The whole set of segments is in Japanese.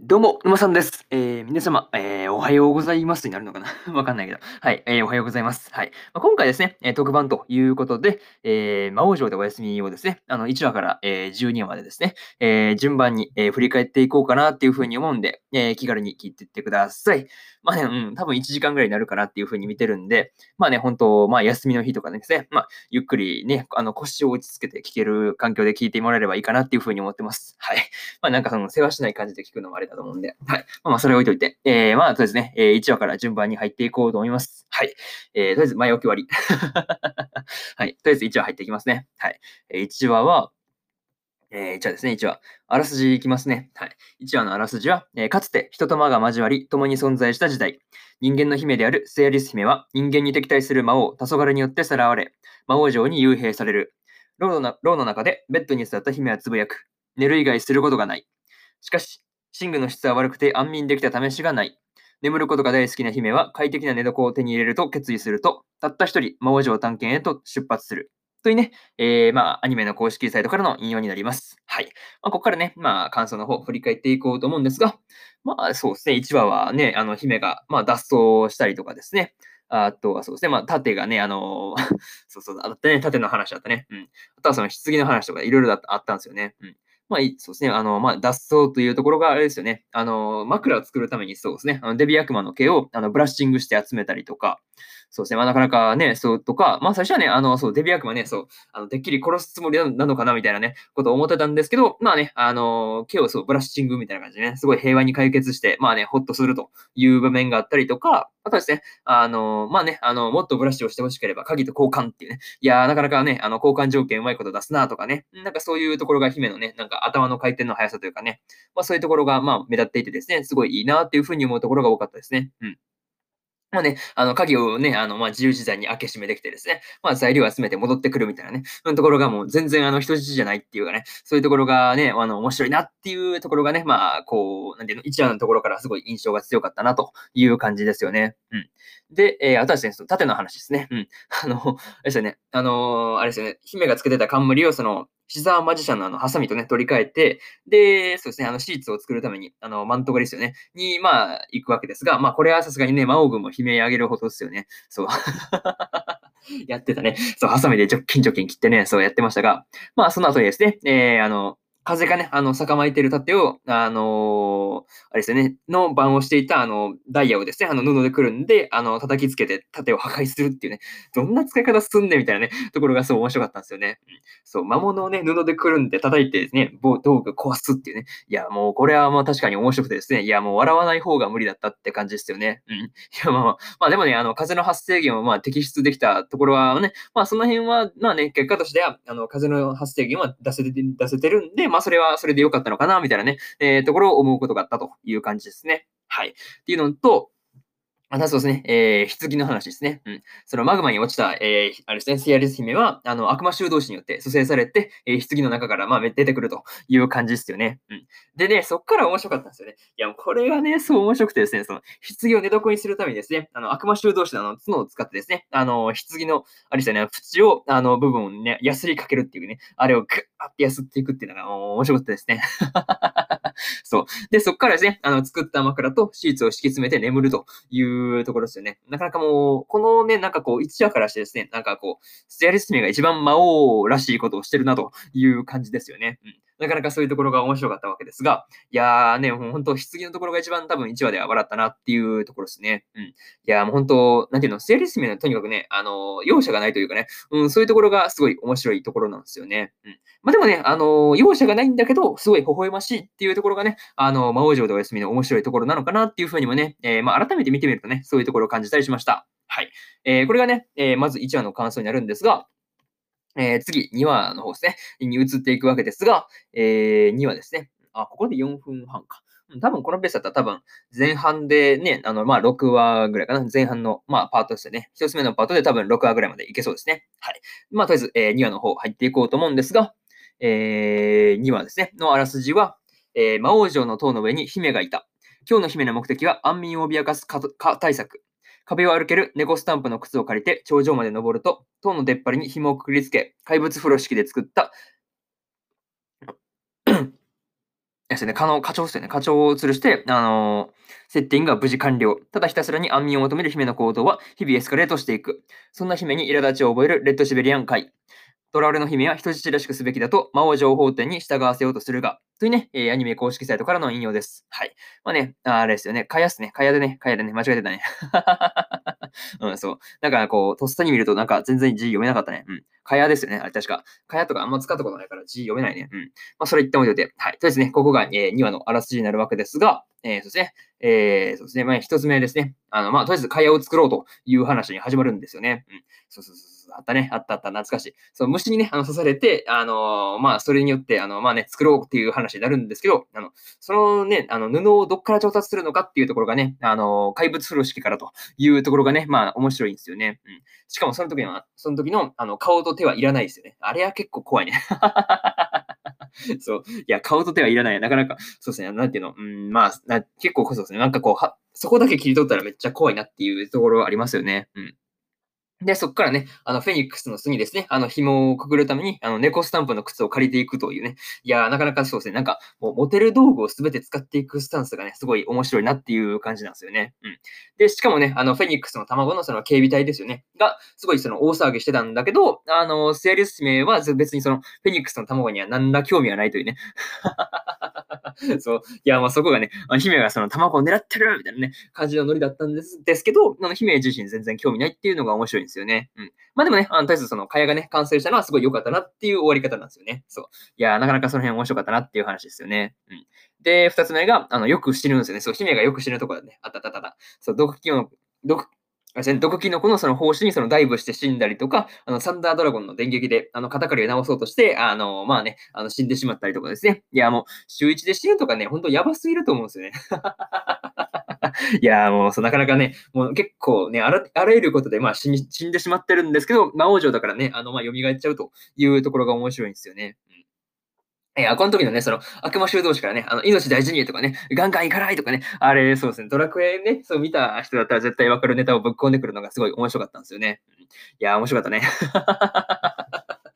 どうも、沼さんです。えー、皆様、えー、おはようございますになるのかな？わかんないけど。はい、えー、おはようございます。はい。まあ、今回ですね、え特番ということで、え魔王城でお休みをですね、あの、1話から、え12話までですね、え順番に、え振り返っていこうかなっていうふうに思うんで、え気軽に聞いていってください。まあね、うん、多分1時間ぐらいになるかなっていうふうに見てるんで、まあね、本当まあ休みの日とかですね、まあ、ゆっくりね、あの、腰を落ち着けて聞ける環境で聞いてもらえればいいかなっていうふうに思ってます。はい。まあなんかその、世話しない感じで聞くのもあれだと思うんで、はい。まあ、ま、それ置いといて、えー、まあ、とりあえずね、えー、1話から順番に入っていこうと思います。はい。えー、とりあえず前置き終わり。はい。とりあえず1話入っていきますね。はい。えー、1話は、えー、1話ですね、1話。あらすじいきますね。はい。1話のあらすじは、えー、かつて人と魔が交わり、共に存在した時代。人間の姫であるセアリス姫は、人間に敵対する魔王、黄昏によってさらわれ、魔王城に幽閉される。牢の牢の中でベッドに座った姫はつぶやく。寝る以外することがない。しかし、寝具の質は悪くて安眠できた試しがない。眠ることが大好きな姫は快適な寝床を手に入れると決意すると、たった一人魔王城探検へと出発する。というね、えー、まあ、アニメの公式サイトからの引用になります。はい。まあ、ここからね、まあ、感想の方、振り返っていこうと思うんですが、まあ、そうですね、1話はね、あの、姫が、まあ、脱走したりとかですね、あとはそうですね、まあ、盾がね、あのー、そうそう、あったね、盾の話だったね。うん。あとはその棺の話とかいろいろあったんですよね。うん。まあ、そうですね。あの、まあ、脱走というところがあれですよね。あの、枕を作るためにそうですね。あのデビアクマの毛をあのブラッシングして集めたりとか、そうですね。まあ、なかなかね、そうとか、まあ、最初はね、あの、そう、デビ悪魔ね、そう、あの、てっきり殺すつもりなのかな、みたいなね、ことを思ってたんですけど、まあね、あの、毛をそう、ブラッシングみたいな感じでね、すごい平和に解決して、まあね、ほっとするという場面があったりとか、あとですね、あの、まあね、あの、もっとブラッシュをしてほしければ、鍵と交換っていうね、いやー、なかなかね、あの、交換条件うまいこと出すなとかね、なんかそういうところが姫のね、なんか頭の回転の速さというかね、まあそういうところが、まあ目立っていてですね、すごいいいなっていうふうに思うところが多かったですね。うん。まあね、あの、鍵をね、あの、まあ、自由自在に開け閉めできてですね、まあ、材料を集めて戻ってくるみたいなね、そのところがもう全然、あの、人質じゃないっていうかね、そういうところがね、あの、面白いなっていうところがね、まあ、こう、なんていうの、一夜のところからすごい印象が強かったなという感じですよね。うん。で、えー、あとはですね、その縦の話ですね。うん。あの、あれですよね、あのー、あれですよね、姫がつけてた冠を、その、シザーマジシャンのあの、ハサミとね、取り替えて、で、そうですね、あの、シーツを作るために、あの、マント狩りですよね、に、まあ、行くわけですが、まあ、これはさすがにね、魔王軍も悲鳴上げるほどですよね。そう。やってたね。そう、ハサミでチョッキンチョッキン切ってね、そうやってましたが、まあ、その後にですね、えー、あの、風がね、あの、逆巻いてる盾を、あのー、あれですよね、の番をしていた、あの、ダイヤをですね、あの、布でくるんで、あの、叩きつけて盾を破壊するっていうね、どんな使い方すんねみたいなね、ところがすごい面白かったんですよね。うん、そう、魔物をね、布でくるんで叩いてですね、道具壊すっていうね。いや、もうこれはもう確かに面白くてですね、いや、もう笑わない方が無理だったって感じですよね。うん。いや、まあまあ、まあでもね、あの、風の発生源をまあ摘出できたところはね、まあその辺は、まあね、結果としては、あの、風の発生源は出せて、出せてるんで、まあまそれはそれで良かったかったのかな、みたいなね、えー、ところを思うことがあったという感じですね。はい。っていうのと、あ、そうですね。えー、棺の話ですね。うん。そのマグマに落ちた、えー、あれですね、セアリス姫は、あの、悪魔修道士によって蘇生されて、えー、棺の中から、まあ、出てくるという感じですよね。うん。でね、そっから面白かったんですよね。いや、これがね、そう面白くてですね、その、棺を寝床にするためにですね、あの、悪魔修道士のの角を使ってですね、あの、棺の、あれですよね、縁を、あの、部分をね、やすりかけるっていうね、あれをグッってやすっていくっていうのが、面白かったですね。そう。で、そっからですね、あの、作った枕とシーツを敷き詰めて眠るといううところですよね。なかなかもう、このね、なんかこう、一夜からしてですね、なんかこう、ステアリスメが一番魔王らしいことをしてるなという感じですよね。うん。なかなかそういうところが面白かったわけですが、いやーね、もう本当、棺のところが一番多分1話では笑ったなっていうところですね。うん。いやーもう本当、なんていうの、ステアリスミはとにかくね、あの、容赦がないというかね、うん、そういうところがすごい面白いところなんですよね。うん。まあでもね、あの、容赦がないんだけど、すごい微笑ましいっていうところがね、あの、魔王城でお休みの面白いところなのかなっていうふうにもね、えー、まあ改めて見てみるとね、そういうところを感じたりしました。はい。えー、これがね、えー、まず1話の感想になるんですが、えー、次、2話の方ですね、に移っていくわけですが、えー、2話ですね。あ、ここで4分半か。多分このペースだったら多分前半でね、あの、まあ、6話ぐらいかな。前半の、まあ、パートですね。1つ目のパートで多分6話ぐらいまでいけそうですね。はい。まあ、とりあえず、えー、2話の方入っていこうと思うんですが、えー、2話ですね、のあらすじは、えー、魔王城の塔の上に姫がいた。今日の姫の目的は安眠を脅かすか対策。壁を歩ける猫スタンプの靴を借りて頂上まで登ると、塔の出っ張りに紐をくくりつけ、怪物風呂敷で作ったですね、課の課長ですよね。課長を吊るして、あのー、セッティングが無事完了。ただひたすらに安眠を求める姫の行動は日々エスカレートしていく。そんな姫に苛立ちを覚えるレッドシベリアン会。囚われの姫は人質らしくすべきだと魔王情報店に従わせようとするが、というね、えー、アニメ公式サイトからの引用です。はい。まあね、あれですよね、かやっすね、かやでね、かやでね、間違えてたね。うん、そう。なんかこう、とっさに見るとなんか全然字読めなかったね。うん。かやですよね。あれ確か。かやとかあんま使ったことないから字読めないね。うん。まあそれ言っておいておいて。はい。とですね、ここが、えー、2話のあらすじになるわけですが、えー、そうですね。えー、そうですね。まあ一つ目ですね。あの、まあとりあえずかやを作ろうという話に始まるんですよね。うん。そうそうそう。あったね、あったあった、懐かしい。そう、虫にね、あの刺されて、あの、まあ、それによって、あの、まあね、作ろうっていう話になるんですけど、あの、そのね、あの、布をどっから調達するのかっていうところがね、あの、怪物風呂敷からというところがね、まあ、面白いんですよね。うん。しかも、その時の、その時の、あの、顔と手はいらないですよね。あれは結構怖いね。そう。いや、顔と手はいらない。なかなか、そうですね。なんていうの、うん、まあ、結構こそですね。なんかこう、は、そこだけ切り取ったらめっちゃ怖いなっていうところありますよね。うん。で、そこからね、あの、フェニックスの巣にですね、あの、紐をくぐるために、あの、猫スタンプの靴を借りていくというね。いやー、なかなかそうですね。なんか、もう、モテる道具をすべて使っていくスタンスがね、すごい面白いなっていう感じなんですよね。うん。で、しかもね、あの、フェニックスの卵のその警備隊ですよね。が、すごいその大騒ぎしてたんだけど、あの、セールス名は別にその、フェニックスの卵には何ら興味はないというね。そう。いや、まあそこがね、姫がその卵を狙ってるみたいなね、感じのノリだったんですですけど、あの姫自身全然興味ないっていうのが面白いですよね。うん。まあでもね、あの、とりあえずその、蚊帳がね、完成したのはすごい良かったなっていう終わり方なんですよね。そう。いや、なかなかその辺面白かったなっていう話ですよね。うん。で、二つ目が、あの、よく死ぬんですよね。そう、姫がよく死ぬところだね。あったたたた。そう、毒キノ毒、毒キノコのその胞子にそのダイブして死んだりとか、あの、サンダードラゴンの電撃で、あの、肩刈りを直そうとして、あの、まあね、あの、死んでしまったりとかですね。いや、もう、週一で死ぬとかね、ほんとやばすぎると思うんですよね。いや、もうそう、なかなかね、もう結構ね、あらあらゆることで、まあ死ん死んでしまってるんですけど、魔王城だからね、あの、まあ、蘇っちゃうというところが面白いんですよね。えー、この時のね、その、悪魔修道士からね、あの、命大事にとかね、ガンガンいかないとかね、あれ、そうですね、ドラクエね、そう見た人だったら絶対わかるネタをぶっ込んでくるのがすごい面白かったんですよね。いや、面白かったね。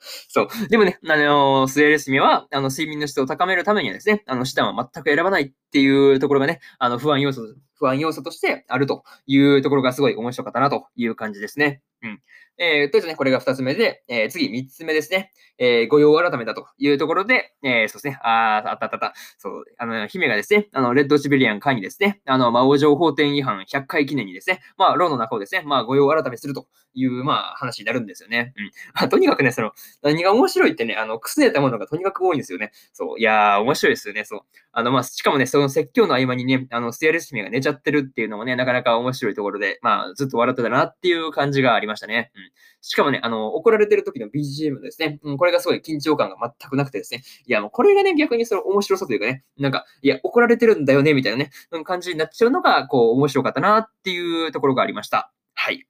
そう。でもね、あのー、スエルスミは、あの、睡眠の質を高めるためにはですね、あの、手段は全く選ばないっていうところがね、あの、不安要素、不安要素としてあるというところがすごい面白かったなという感じですね。うん。えー、とりあえずね、これが二つ目で、えー、次三つ目ですね。えー、御用改めたというところで、えー、そうですね、ああったあったあった、そう、あの、姫がですね、あの、レッドシベリアン会にですね、あの、魔王情報店違反100回記念にですね、まあ、ローの中をですね、まあ、御用改めするという、まあ、話になるんですよね。うん。まあ、とにかくね、その、何が面白いってね、あの、くすねたものがとにかく多いんですよね。そう、いやー、面白いですよね、そう。あの、まあ、しかもね、その説教の合間にね、あの、ステアレス姫が寝ちゃってるっていうのもね、なかなか面白いところで、まあ、ずっと笑ってたなっていう感じがありましたね。うん。しかもね、あの、怒られてる時の BGM ですね、うん、これがすごい緊張感が全くなくてですね、いや、もうこれがね、逆にその面白さというかね、なんか、いや、怒られてるんだよね、みたいなね、うん、感じになっちゃうのが、こう、面白かったなっていうところがありました。はい。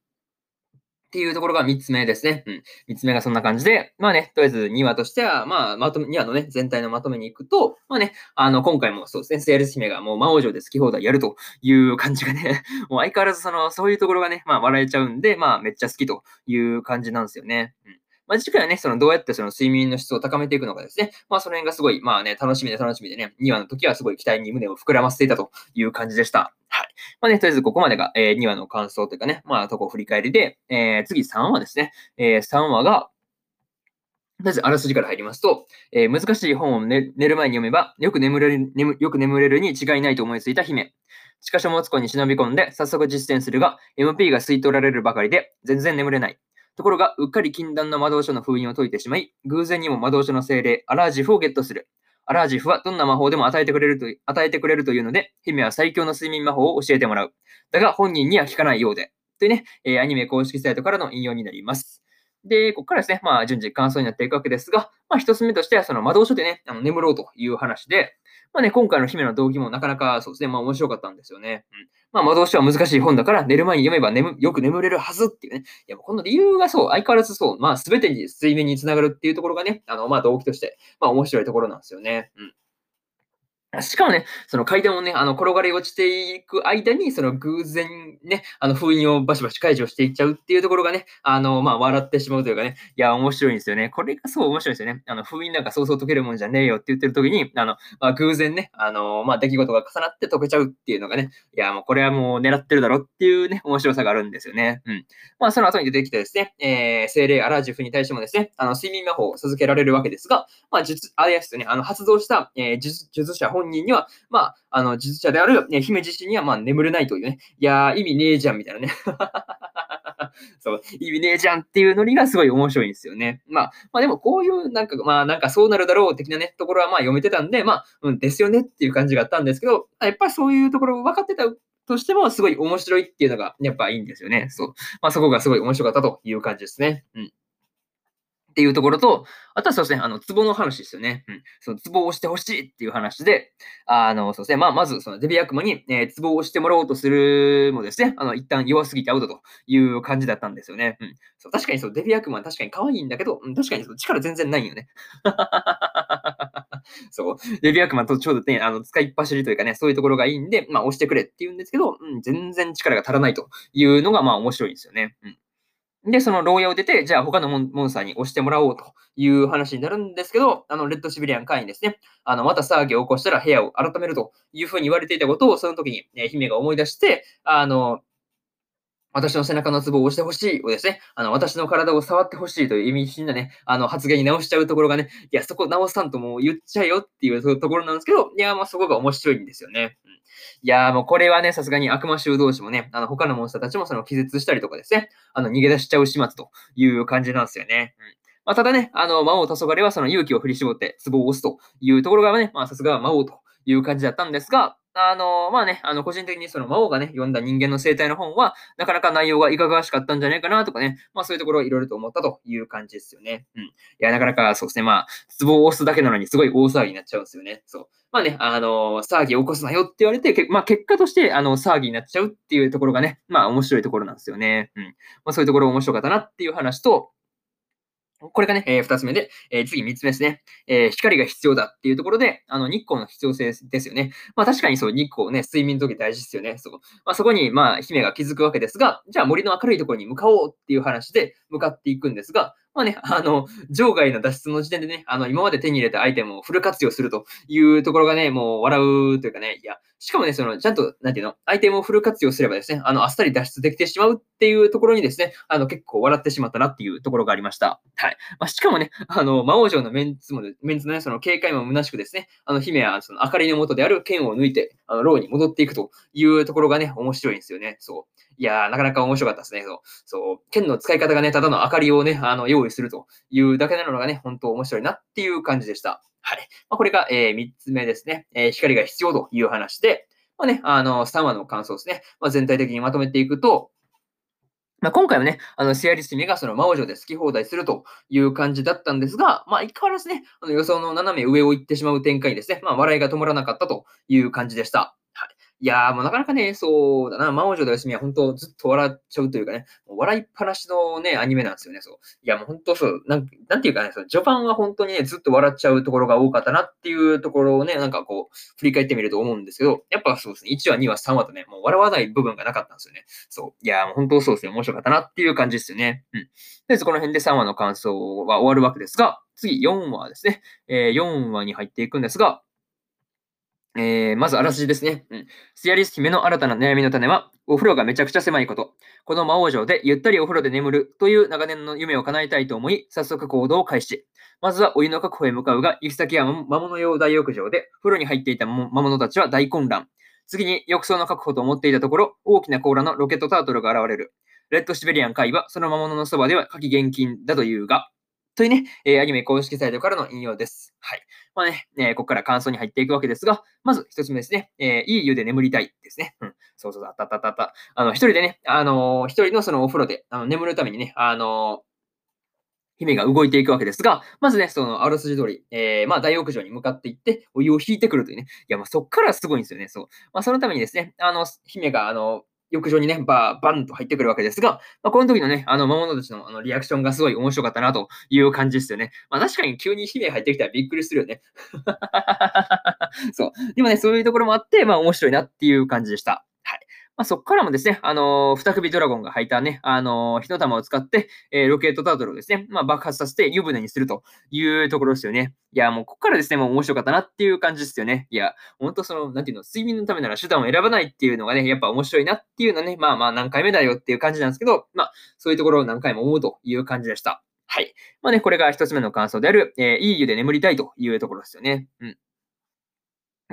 っていうところが3つ目ですね。うん。3つ目がそんな感じで、まあね、とりあえず2話としては、まあ、まとめ、2話のね、全体のまとめに行くと、まあね、あの、今回もそうですね、セールス姫がもう魔王城で好き放題やるという感じがね、もう相変わらずその、そういうところがね、まあ笑えちゃうんで、まあめっちゃ好きという感じなんですよね。うん。まあ、次回はね、そのどうやってその睡眠の質を高めていくのかですね。まあ、その辺がすごい、まあね、楽しみで楽しみでね、2話の時はすごい期待に胸を膨らませていたという感じでした。はい。まあね、とりあえずここまでが、えー、2話の感想というかね、まあ、とこ振り返りで、えー、次3話ですね。えー、3話が、とりあえずあらすじから入りますと、えー、難しい本を、ね、寝る前に読めば、よく眠れる、眠よく眠れるに違いないと思いついた姫。しかし持つ子に忍び込んで早速実践するが、MP が吸い取られるばかりで全然眠れない。ところが、うっかり禁断の魔導書の封印を解いてしまい、偶然にも魔導書の精霊、アラージフをゲットする。アラージフはどんな魔法でも与えてくれると与えてくれるというので、姫は最強の睡眠魔法を教えてもらう。だが本人には聞かないようで。というね、えー、アニメ公式サイトからの引用になります。で、ここからですね、まあ順次感想になっていくわけですが、まあ一つ目としてはその魔導書でね、あの眠ろうという話で、まあね、今回の姫の動機もなかなかそうですね、まあ面白かったんですよね。うん。まあ魔導書は難しい本だから寝る前に読めば眠よく眠れるはずっていうね。いや、この理由がそう、相変わらずそう、まあ全てに睡眠につながるっていうところがね、あの、まあ動機として、まあ面白いところなんですよね。うん。しかもね、その階段をね、あの、転がり落ちていく間に、その偶然ね、あの、封印をバシバシ解除していっちゃうっていうところがね、あの、まあ、笑ってしまうというかね、いや、面白いんですよね。これがそう面白いですよね。あの、封印なんかそうそう解けるもんじゃねえよって言ってる時に、あの、まあ、偶然ね、あの、まあ、出来事が重なって解けちゃうっていうのがね、いや、もうこれはもう狙ってるだろっていうね、面白さがあるんですよね。うん。まあ、その後に出てきてですね、えー、精霊アラジフに対してもですね、あの、睡眠魔法を続けられるわけですが、まあ、実、あれですよね、あの、発動した、えー、術者本本人には、まあ、あ、あの、実者である、ね、姫自身には、まあ、眠れないというね。いやー、意味ねえじゃん、みたいなね。そう、意味ねえじゃんっていうノリがすごい面白いんですよね。まあ、まあでもこういう、なんか、まあなんかそうなるだろう的なね、ところはまあ読めてたんで、まあ、うんですよねっていう感じがあったんですけど、やっぱりそういうところ分かってたとしても、すごい面白いっていうのが、やっぱいいんですよね。そう。まあそこがすごい面白かったという感じですね。うん。っていうところと、あとはそうですね、あの、ツボの話ですよね。うん。そのツボを押してほしいっていう話で、あの、そうですね、まあ、まず、そのデビ悪魔に、えー、ツボを押してもらおうとするもですね、あの、一旦弱すぎてアウトという感じだったんですよね。うん。そう確かにそう、デビ悪魔は確かに可愛いんだけど、うん、確かにそう力全然ないよね。そう、デビ悪魔とちょうどね、あの、使いっ走りというかね、そういうところがいいんで、まあ、押してくれって言うんですけど、うん、全然力が足らないというのが、まあ、面白いですよね。うん。で、その牢屋を出て、じゃあ他のモンスターに押してもらおうという話になるんですけど、あの、レッドシビリアン会員ですね。あの、また騒ぎを起こしたら部屋を改めるというふうに言われていたことを、その時に、ね、姫が思い出して、あの、私の背中のツボを押してほしいをですね、あの、私の体を触ってほしいという意味深なね、あの、発言に直しちゃうところがね、いや、そこ直さんともう言っちゃえよっていうところなんですけど、いや、まあそこが面白いんですよね。うん、いや、もうこれはね、さすがに悪魔衆同士もね、あの、他のモンスターたちもその気絶したりとかですね、あの、逃げ出しちゃう始末という感じなんですよね。うんまあ、ただね、あの、魔王黄昏はその勇気を振り絞って壺を押すというところがね、まあ、さすが魔王という感じだったんですが、あの、まあね、あの、個人的にその魔王がね、読んだ人間の生態の本は、なかなか内容がいかがわしかったんじゃないかなとかね、まあそういうところをいろいろと思ったという感じですよね。うん。いや、なかなかそうですね、まあ、壺を押すだけなのにすごい大騒ぎになっちゃうんですよね。そう。まあね、あの、騒ぎを起こすなよって言われて、まあ結果として、あの、騒ぎになっちゃうっていうところがね、まあ面白いところなんですよね。うん。まあそういうところ面白かったなっていう話と、これがね、えー、二つ目で、えー、次三つ目ですね。えー、光が必要だっていうところで、あの、日光の必要性ですよね。まあ確かにそう、日光ね、睡眠の時大事ですよね。そう。まあそこに、まあ、姫が気づくわけですが、じゃあ森の明るいところに向かおうっていう話で向かっていくんですが、まあね、あの、場外の脱出の時点でね、あの、今まで手に入れたアイテムをフル活用するというところがね、もう笑うというかね、いや、しかもね、その、ちゃんと、なんていうの、アイテムをフル活用すればですね、あの、あっさり脱出できてしまうっていうところにですね、あの、結構笑ってしまったなっていうところがありました。はい。まあ、しかもね、あの、魔王城のメンツも、メンツのね、その警戒も虚しくですね、あの、姫は、その、明かりの元である剣を抜いて、あの、ローに戻っていくというところがね、面白いんですよね。そう。いやー、なかなか面白かったですね。そう。そう。剣の使い方がね、ただの明かりをね、あの、用意するというだけなのがね、本当面白いなっていう感じでした。はい。まあ、これが、えー、3つ目ですね。えー、光が必要という話で、まあね、あの、3話の感想ですね。まあ、全体的にまとめていくと、まあ、今回はね、あの、シアリスミがその魔王女で好き放題するという感じだったんですが、まあ、相変わらずね、あの予想の斜め上を行ってしまう展開ですね。まあ、笑いが止まらなかったという感じでした。いやー、もうなかなかね、そうだな、魔王女の休みは本当ずっと笑っちゃうというかね、もう笑いっぱなしのね、アニメなんですよね、そう。いや、もう本当そう、なんなんていうかね、その序盤は本当にね、ずっと笑っちゃうところが多かったなっていうところをね、なんかこう、振り返ってみると思うんですけど、やっぱそうですね、1話、2話、3話とね、もう笑わない部分がなかったんですよね。そう。いやー、もう本当そうですね、面白かったなっていう感じですよね。うん。で、そこの辺で3話の感想は終わるわけですが、次4話ですね。えー、4話に入っていくんですが、えー、まずあらすじですね。うん。スヤリス姫の新たな悩みの種は、お風呂がめちゃくちゃ狭いこと。この魔王城でゆったりお風呂で眠るという長年の夢を叶えたいと思い、早速行動を開始。まずはお湯の確保へ向かうが、行き先は魔物用大浴場で、風呂に入っていた魔物たちは大混乱。次に浴槽の確保と思っていたところ、大きな甲羅のロケットタートルが現れる。レッドシベリアン海はその魔物のそばでは火気厳禁だというが、というね、えー、アニメ公式サイトからの引用です。はい。まあね、えー、ここから感想に入っていくわけですが、まず一つ目ですね、えー、いい湯で眠りたいですね。うん。そうそうそう、あったあったあったあ。の、一人でね、あのー、一人のそのお風呂で、あの、眠るためにね、あの姫が動いていくわけですが、まずね、そのあらすじ通り、えー、まあ大浴場に向かっていって、お湯を引いてくるというね。いや、まあそっからすごいんですよね。そう。まあそのためにですね、あの、姫が、あの、浴場にね、バー、バンと入ってくるわけですが、まあ、この時のね、あの、魔物たちのあのリアクションがすごい面白かったなという感じですよね。まあ、確かに急に姫入ってきたらびっくりするよね。そう。でもね、そういうところもあって、まあ、面白いなっていう感じでした。まあ、そこからもですね、あのー、二首ドラゴンが履いたね、あのー、火の玉を使って、えー、ロケットタートルをですね、まあ、爆発させて湯船にするというところですよね。いや、もうここからですね、もう面白かったなっていう感じですよね。いや、本当その、なんていうの、睡眠のためなら手段を選ばないっていうのがね、やっぱ面白いなっていうのはね、まあまあ何回目だよっていう感じなんですけど、まあ、そういうところを何回も思うという感じでした。はい。まあね、これが一つ目の感想である、えー、いい湯で眠りたいというところですよね。うん。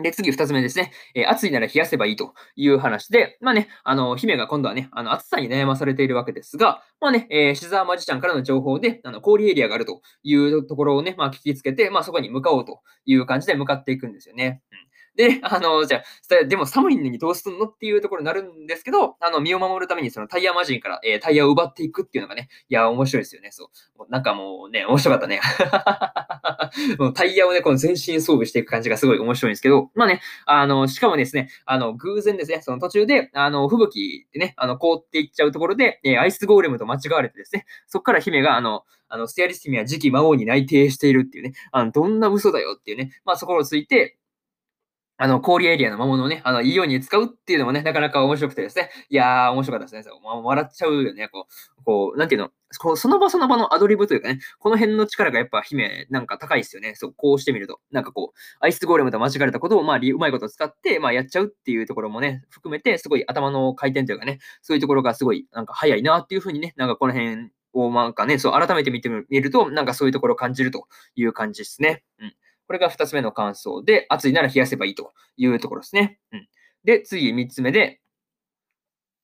で、次二つ目ですね。えー、暑いなら冷やせばいいという話で、まあね、あの、姫が今度はね、あの、暑さに悩まされているわけですが、まあね、えー、シザーマジシャンからの情報で、あの、氷エリアがあるというところをね、まあ聞きつけて、まあそこに向かおうという感じで向かっていくんですよね。うんで、あの、じゃあ、でも寒いのにどうすんのっていうところになるんですけど、あの、身を守るためにそのタイヤマジンから、えー、タイヤを奪っていくっていうのがね、いや、面白いですよね。そう。なんかもうね、面白かったね。もうタイヤをね、この全身装備していく感じがすごい面白いんですけど、まあね、あの、しかもですね、あの、偶然ですね、その途中で、あの、吹雪でね、あの、凍っていっちゃうところで、えー、アイスゴーレムと間違われてですね、そこから姫が、あの、あの、ステアリス姫は次期魔王に内定しているっていうね、あの、どんな嘘だよっていうね、まあそこをついて、あの、氷エリアの魔物をね、あの、いいように使うっていうのもね、なかなか面白くてですね。いやー、面白かったですね。まあ、笑っちゃうよね。こう、こう、なんていうの、こうその場その場のアドリブというかね、この辺の力がやっぱ姫、なんか高いですよね。そう、こうしてみると。なんかこう、アイスゴーレムと間違えたことを、まあ、うまいこと使って、まあ、やっちゃうっていうところもね、含めて、すごい頭の回転というかね、そういうところがすごい、なんか早いなっていうふうにね、なんかこの辺をなんかね、そう、改めて見てみると、なんかそういうところを感じるという感じですね。うん。これが2つ目の感想で、暑いなら冷やせばいいというところですね。うん、で、次3つ目で、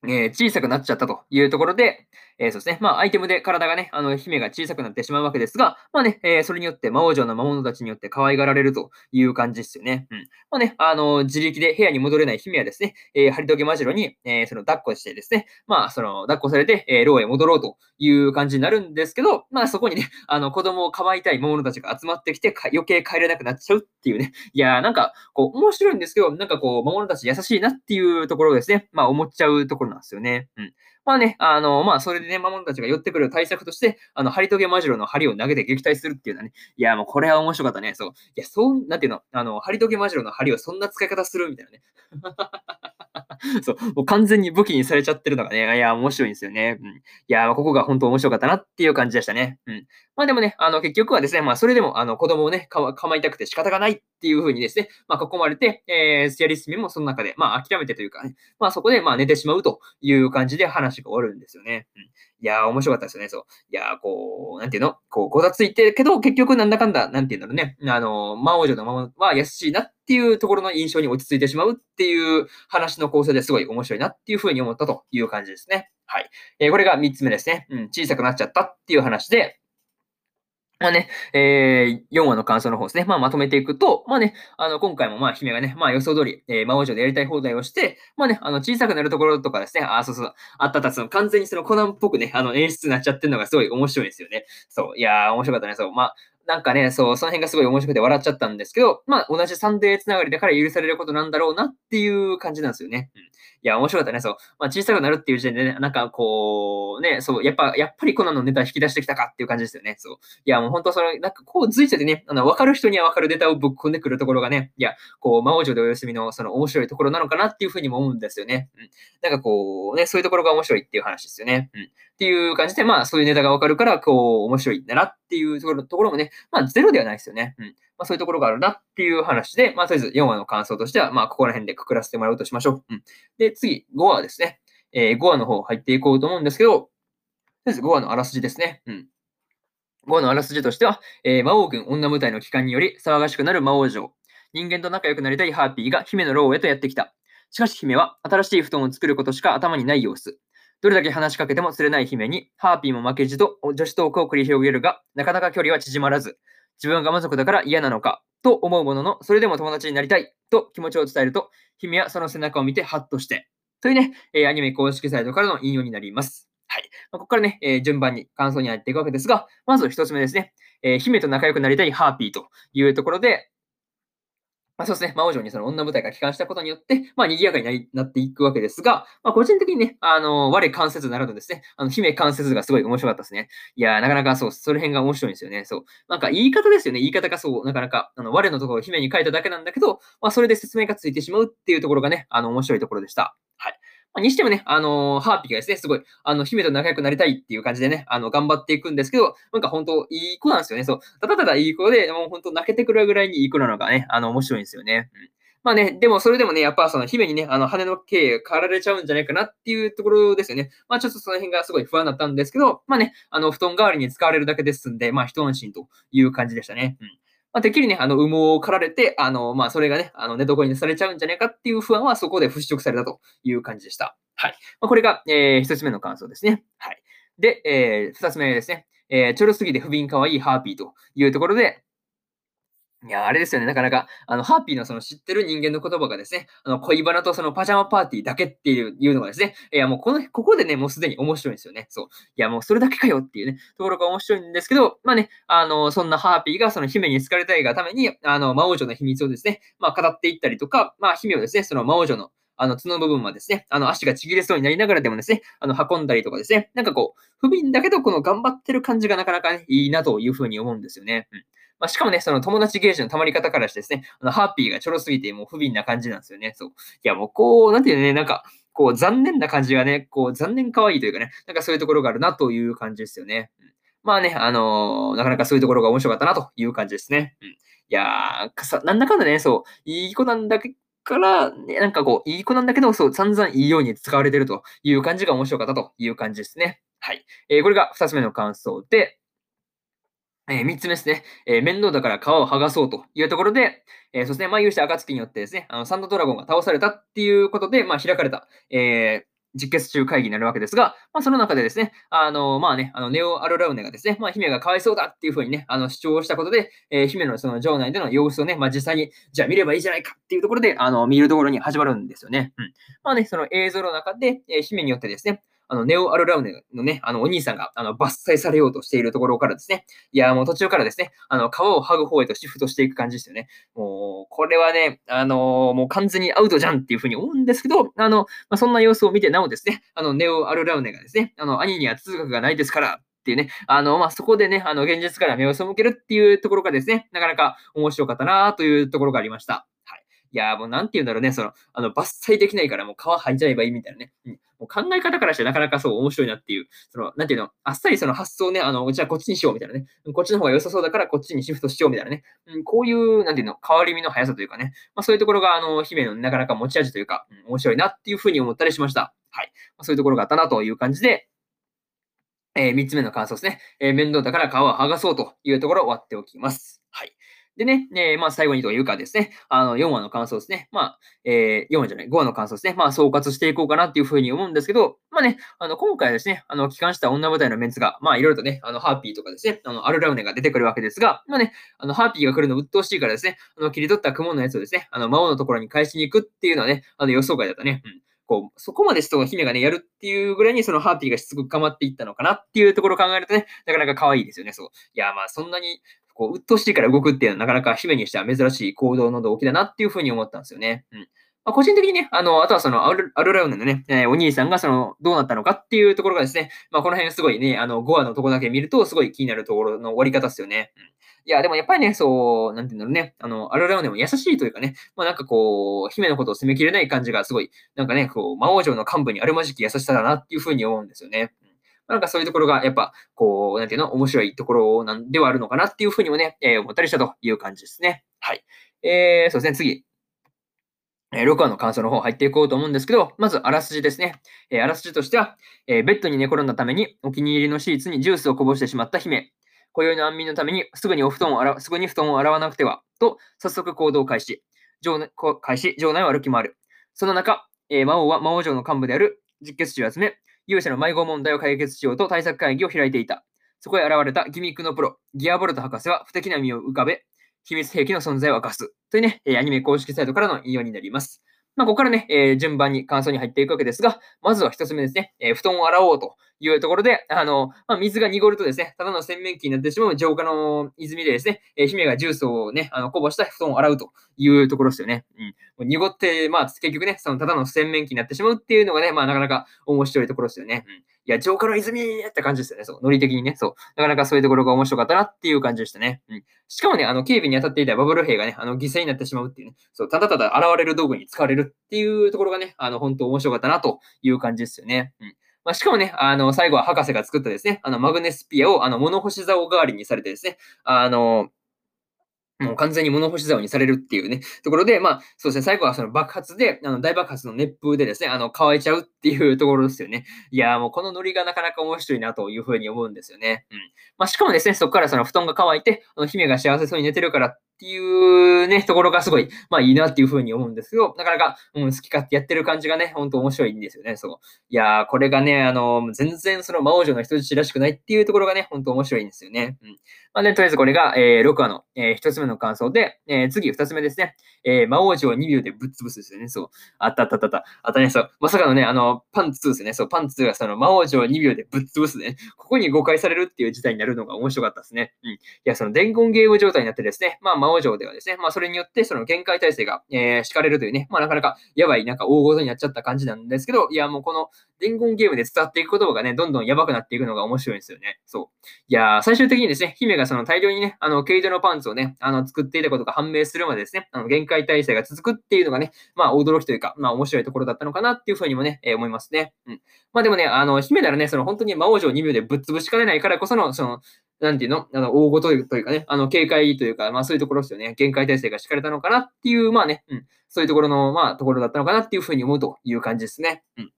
えー、小さくなっちゃったというところで、えー、そうですね。まあ、アイテムで体がね、あの、姫が小さくなってしまうわけですが、まあね、えー、それによって魔王城の魔物たちによって可愛がられるという感じですよね。うん。まあね、あの、自力で部屋に戻れない姫はですね、えー、ハリトゲマジロに、えー、その、抱っこしてですね、まあ、その、抱っこされて、えー、牢へ戻ろうという感じになるんですけど、まあ、そこにね、あの、子供をかばいたい魔物たちが集まってきて、余計帰れなくなっちゃうっていうね。いやー、なんか、こう、面白いんですけど、なんかこう、魔物たち優しいなっていうところですね、まあ、思っちゃうところなんですよね。うん。まあね、あの、まあ、それでね、魔物たちが寄ってくる対策として、あの、ハリトゲマジロの針を投げて撃退するっていうのはね、いや、もうこれは面白かったね。そう。いや、そう、なんていうの、あの、ハリトゲマジロの針をそんな使い方するみたいなね。そう、もう完全に武器にされちゃってるのがね、いや、面白いんですよね。うん。いや、ここが本当面白かったなっていう感じでしたね。うん。まあでもね、あの、結局はですね、まあ、それでも、あの、子供をね、か構いたくて仕方がないっていう風にですね、まあ、囲まれて、えー、ステアリスミもその中で、まあ、諦めてというかね、まあ、そこで、まあ、寝てしまうという感じで話が終わるんですよね。うん。いやー、面白かったですよね、そう。いやー、こう、なんていうの？こう、ござついてるけど、結局なんだかんだ、なんていうんだろうね。あの、魔王女のままは優しいなってっていうところの印象に落ち着いてしまうっていう話の構成ですごい面白いなっていうふうに思ったという感じですね。はい。えー、これが3つ目ですね。うん、小さくなっちゃったっていう話で、まあね、えー、4話の感想の方ですね。まあまとめていくと、まあね、あの、今回もまあ姫がね、まあ予想通り、えー、魔王城でやりたい放題をして、まあね、あの、小さくなるところとかですね、あ、そうそう、あったた、その完全にそのコナンっぽくね、あの、演出になっちゃってるのがすごい面白いですよね。そう、いやー、面白かったね。そう、まあ、なんかね、そう、その辺がすごい面白くて笑っちゃったんですけど、まあ、同じサンデーつながりだから許されることなんだろうなっていう感じなんですよね。うん。いや、面白かったね。そう。まあ、小さくなるっていう時点でね、なんかこう、ね、そう、やっぱ、やっぱりコナンのネタ引き出してきたかっていう感じですよね。そう。いや、もう本当それ、なんかこう、随所でね、あの、わかる人にはわかるネタをぶっ込んでくるところがね、いや、こう、魔王城でお休みのその面白いところなのかなっていうふうにも思うんですよね。うん。なんかこう、ね、そういうところが面白いっていう話ですよね。うん。っていう感じで、まあ、そういうネタがわかるから、こう、面白いんだなっていうところところもね、まあ、ゼロではないですよね。うん。まあ、そういうところがあるなっていう話で、まあ、とりあえず4話の感想としては、まあ、ここら辺でくくらせてもらうとしましょう。うん。で、次、5話ですね。えー、5話の方入っていこうと思うんですけど、とりあえず5話のあらすじですね。うん。5話のあらすじとしては、えー、魔王軍女部隊の帰還により騒がしくなる魔王城。人間と仲良くなりたいハーピーが姫の牢へとやってきた。しかし姫は新しい布団を作ることしか頭にない様子。どれだけ話しかけても釣れない姫に、ハーピーも負けじと女子トークを繰り広げるが、なかなか距離は縮まらず、自分が満足だから嫌なのか、と思うものの、それでも友達になりたい、と気持ちを伝えると、姫はその背中を見てハッとして、というね、えアニメ公式サイトからの引用になります。はい。まあ、ここからね、えー、順番に感想に入っていくわけですが、まず一つ目ですね、えー、姫と仲良くなりたいハーピーというところで、まあ、そうですね、魔王城にその女部隊が帰還したことによって、まあ、賑やかになりなっていくわけですが、まあ、個人的にね、あの、我関せずならぬですね、あの、姫関せずがすごい面白かったですね。いやなかなかそう、その辺が面白いんですよね。そう。なんか言い方ですよね。言い方がそう、なかなか、あの、我のところを姫に書いただけなんだけど、まあ、それで説明がついてしまうっていうところがね、あの、面白いところでした。ま、にしてもね、あのー、ハーピーがですね、すごい、あの、姫と仲良くなりたいっていう感じでね、あの、頑張っていくんですけど、なんか本当、いい子なんですよね。そう。ただただいい子で、もう本当泣けてくるぐらいにいい子なのがね、あの、面白いんですよね。うん。まあね、でもそれでもね、やっぱその姫にね、あの羽の毛が変わられちゃうんじゃないかなっていうところですよね。まあちょっとその辺がすごい不安だったんですけど、まあね、あの布団代わりに使われるだけですんで、まあ一安心という感じでしたね。うん。まあ、てっきりね、あの、羽毛を刈られて、あの、まあ、それがね、あの、寝床にされちゃうんじゃないかっていう不安はそこで払拭されたという感じでした。はい。まあ、これが、えー、一つ目の感想ですね。はい。で、えー、二つ目ですね。えー、ちょろすぎて不憫かわいいハーピーというところで、いや、あれですよね。なかなか、あの、ハッピーのその知ってる人間の言葉がですね、あの、恋バナとそのパジャマパーティーだけっていういうのがですね、いや、もうこの、ここでね、もうすでに面白いんですよね。そう。いや、もうそれだけかよっていうね、ところが面白いんですけど、まあね、あの、そんなハーピーがその姫に好かれたいがために、あの、魔王女の秘密をですね、まあ、語っていったりとか、まあ、姫をですね、その魔王女のあの、角の部分はですね、あの、足がちぎれそうになりながらでもですね、あの、運んだりとかですね、なんかこう、不憫だけど、この頑張ってる感じがなかなかね、いいなというふうに思うんですよね。うん。まあ、しかもね、その友達ゲージの溜まり方からしてですね、あのハッピーがちょろすぎてもう不憫な感じなんですよね。そう。いや、もうこう、なんていうね、なんか、こう、残念な感じがね、こう、残念可愛いというかね、なんかそういうところがあるなという感じですよね。うん、まあね、あのー、なかなかそういうところが面白かったなという感じですね。うん、いやー、なんだかんだね、そう、いい子なんだけから、ね、なんかこう、いい子なんだけど、そう、散々いいように使われてるという感じが面白かったという感じですね。はい。えー、これが2つ目の感想で、えー、3つ目ですね、えー、面倒だから皮を剥がそうというところで、えー、そして、まあ、勇者暁によってですね、あのサンドドラゴンが倒されたっていうことで、まあ、開かれた、えー、実決中会議になるわけですが、まあ、その中でですね、あの、まあね、あの、ネオ・アルラウネがですね、まあ、姫がかわいそうだっていうふうにね、あの、主張したことで、えー、姫のその城内での様子をね、まあ、実際に、じゃあ見ればいいじゃないかっていうところで、あの、見るところに始まるんですよね。うん。まあね、その映像の中で、えー、姫によってですね、あの、ネオ・アルラウネのね、あの、お兄さんが、あの、伐採されようとしているところからですね、いや、もう途中からですね、あの、皮を剥ぐ方へとシフトしていく感じですよね。もう、これはね、あのもう完全にアウトじゃんっていうふうに思うんですけど、あの、まあ、そんな様子を見て、なおですね、あの、ネオ・アルラウネがですね、あの、兄には通学がないですから、っていうね、あの、まあ、そこでね、あの、現実から目を背けるっていうところがですね、なかなか面白かったなというところがありました。い。やもうなんて言うんだろうね、その、あの、伐採できないからもう皮剥いじゃえばいいみたいなね。うん、もう考え方からしてなかなかそう面白いなっていう、その、なんていうの、あっさりその発想ね、あの、じゃあこっちにしようみたいなね。こっちの方が良さそうだからこっちにシフトしようみたいなね。うん、こういう、なんていうの、変わり身の速さというかね。まあそういうところが、あの、姫のなかなか持ち味というか、うん、面白いなっていうふうに思ったりしました。はい。まあ、そういうところがあったなという感じで、えー、3つ目の感想ですね。えー、面倒だから皮を剥がそうというところを終わっておきます。でね、えー、まあ最後にというかですね、あの、4話の感想ですね。まあ、えー、4話じゃない、5話の感想ですね。まあ、総括していこうかなっていうふうに思うんですけど、まあね、あの、今回ですね、あの、帰還した女舞台のメンツが、まあ、いろいろとね、あの、ハーピーとかですね、あの、アルラウネが出てくるわけですが、まあね、あの、ハーピーが来るの鬱陶しいからですね、あの、切り取った雲のやつをですね、あの、魔王のところに返しに行くっていうのはね、あの、予想外だったね。うん。こう、そこまでその姫がね、やるっていうぐらいにそのハーティーがしつこく構っていったのかなっていうところを考えるとね、なかなか可愛いですよね、そう。いや、まあそんなにこう、鬱陶しいから動くっていうのはなかなか姫にしては珍しい行動の動機だなっていうふうに思ったんですよね。うん。まあ、個人的にね、あの、あとはそのアル、アルラウネのね、えー、お兄さんがその、どうなったのかっていうところがですね、まあ、この辺すごいね、あの、5話のとこだけ見ると、すごい気になるところの終わり方ですよね。うん。いや、でもやっぱりね、そう、なんていうんだろうね、あの、アルラウネも優しいというかね、まあなんかこう、姫のことを責めきれない感じがすごい、なんかね、こう、魔王城の幹部にあるまじき優しさだなっていうふうに思うんですよね。なんかそういうところが、やっぱ、こう、なんていうの、面白いところなんではあるのかなっていうふうにもね、えー、思ったりしたという感じですね。はい。えー、そうですね、次。え、6話の感想の方入っていこうと思うんですけど、まずあらすじですね。えー、あらすじとしては、えー、ベッドに寝転んだためにお気に入りのシーツにジュースをこぼしてしまった姫。今宵の安眠のためにすぐにお布団を洗すぐに布団を洗わなくては、と早速行動開始。場内開始、場内を歩き回る。その中、えー、魔王は魔王城の幹部である実決地を集め、勇者の迷子問題を解決しようと対策会議を開いていた。そこへ現れたギミックのプロ、ギアボルト博士は不敵な身を浮かべ、秘密兵器の存在を明かす。というね、アニメ公式サイトからの引用になります。まあ、ここからね、えー、順番に感想に入っていくわけですが、まずは一つ目ですね、えー、布団を洗おうというところで、あの、まあ、水が濁るとですね、ただの洗面器になってしまう浄化の泉でですね、えー、姫がジュースをね、あの、こぼした布団を洗うというところですよね。うん。濁って、まあ、結局ね、そのただの洗面器になってしまうっていうのがね、まあ、なかなか面白いところですよね。うん。いや、浄化の泉って感じですよね。そう。ノリ的にね。そう。なかなかそういうところが面白かったなっていう感じでしたね。うん。しかもね、あの、警備に当たっていたバブル兵がね、あの、犠牲になってしまうっていうね。そう。ただただ現れる道具に使われるっていうところがね、あの、本当面白かったなという感じですよね。うん。まあ、しかもね、あの、最後は博士が作ったですね、あの、マグネスピアを、あの、物干し竿代わりにされてですね、あの、もう完全に物干し竿にされるっていうね、ところで、まあ、そうですね、最後はその爆発で、あの、大爆発の熱風でですね、あの、乾いちゃうっていうところですよね。いやーもうこのノリがなかなか面白いなというふうに思うんですよね。うん。まあ、しかもですね、そこからその布団が乾いて、あの、姫が幸せそうに寝てるからっていうね、ところがすごい、まあいいなっていうふうに思うんですけど、なかなか、うん、好き勝手やってる感じがね、ほんと面白いんですよね、そう。いやー、これがね、あの、全然その魔王女の人質らしくないっていうところがね、ほんと面白いんですよね。うん。まあね、とりあえずこれが、えー、6話の、えー、1つ目の感想で、えー、次2つ目ですね。えー、魔王女を2秒でぶっ潰すですよね。そう。あったあったあったあった。あったね、そう。まさかのね、あの、パンツ2ですね。そう、パンツ2がその魔王女を2秒でぶっ潰すね。ここに誤解されるっていう事態になるのが面白かったですね。うん。いや、その伝言ゲーム状態になってですね、まあ魔王女ではですね、まあそれによってその限界体制が、えー、敷かれるというね、まあなかなかやばい、なんか大事になっちゃった感じなんですけど、いや、もうこの伝言ゲームで伝わっていく言葉がね、どんどんやばくなっていくのが面白いんですよね。そう。いや、最終的にですね、姫がその大量にね、あの、毛糸のパンツをね、あの、作っていたことが判明するまでですね、あの、限界体制が続くっていうのがね、まあ驚きというか、まあ面白いところだったのかなっていうふうにもね、えー、思いますね。うん。まあでもね、あの、姫ならね、その本当に魔王城2秒でぶっ潰しかねないからこその、その、なんていうの？あの、大ごとというかね、あの、警戒というか、まあそういうところですよね。限界体制が敷かれたのかなっていう、まあね、うん、そういうところの、まあ、ところだったのかなっていうふうに思うという感じですね。うん。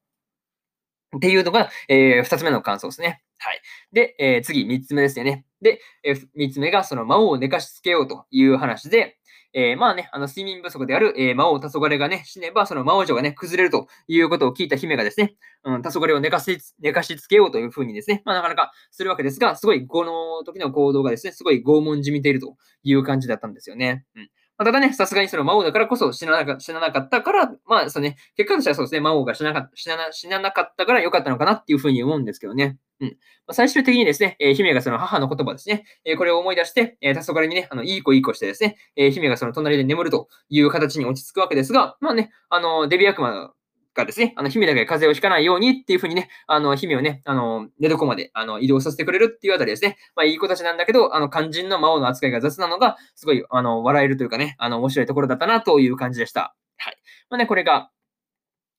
っていうのが、えー、二つ目の感想ですね。はい。で、えー、次、三つ目ですよね。で、えー、三つ目が、その魔王を寝かしつけようという話で、えー、まあね、あの、睡眠不足である、えー、魔王黄昏がね、死ねば、その魔王女がね、崩れるということを聞いた姫がですね、うん、黄昏を寝かし、寝かしつけようというふうにですね、まあなかなかするわけですが、すごい、この時の行動がですね、すごい拷問じみているという感じだったんですよね。うん。まあ、ただね、さすがにその魔王だからこそ死ななか死ななかったから、まあ、そうね、結果としてはそうですね、魔王が死ななか死な死ななかったから良かったのかなっていうふうに思うんですけどね。うん。まあ、最終的にですね、えー、姫がその母の言葉ですね、えー、これを思い出して、えー、黄昏にね、あの、いい子いい子してですね、えー、姫がその隣で眠るという形に落ち着くわけですが、まあね、あの、デビ悪魔がですね、あの、姫だけ風邪をひかないようにっていうふうにね、あの、姫をね、あの、寝床まで、あの、移動させてくれるっていうあたりですね。まあ、いい子たちなんだけど、あの、肝心の魔王の扱いが雑なのが、すごい、あの、笑えるというかね、あの、面白いところだったなという感じでした。はい。まあね、これが、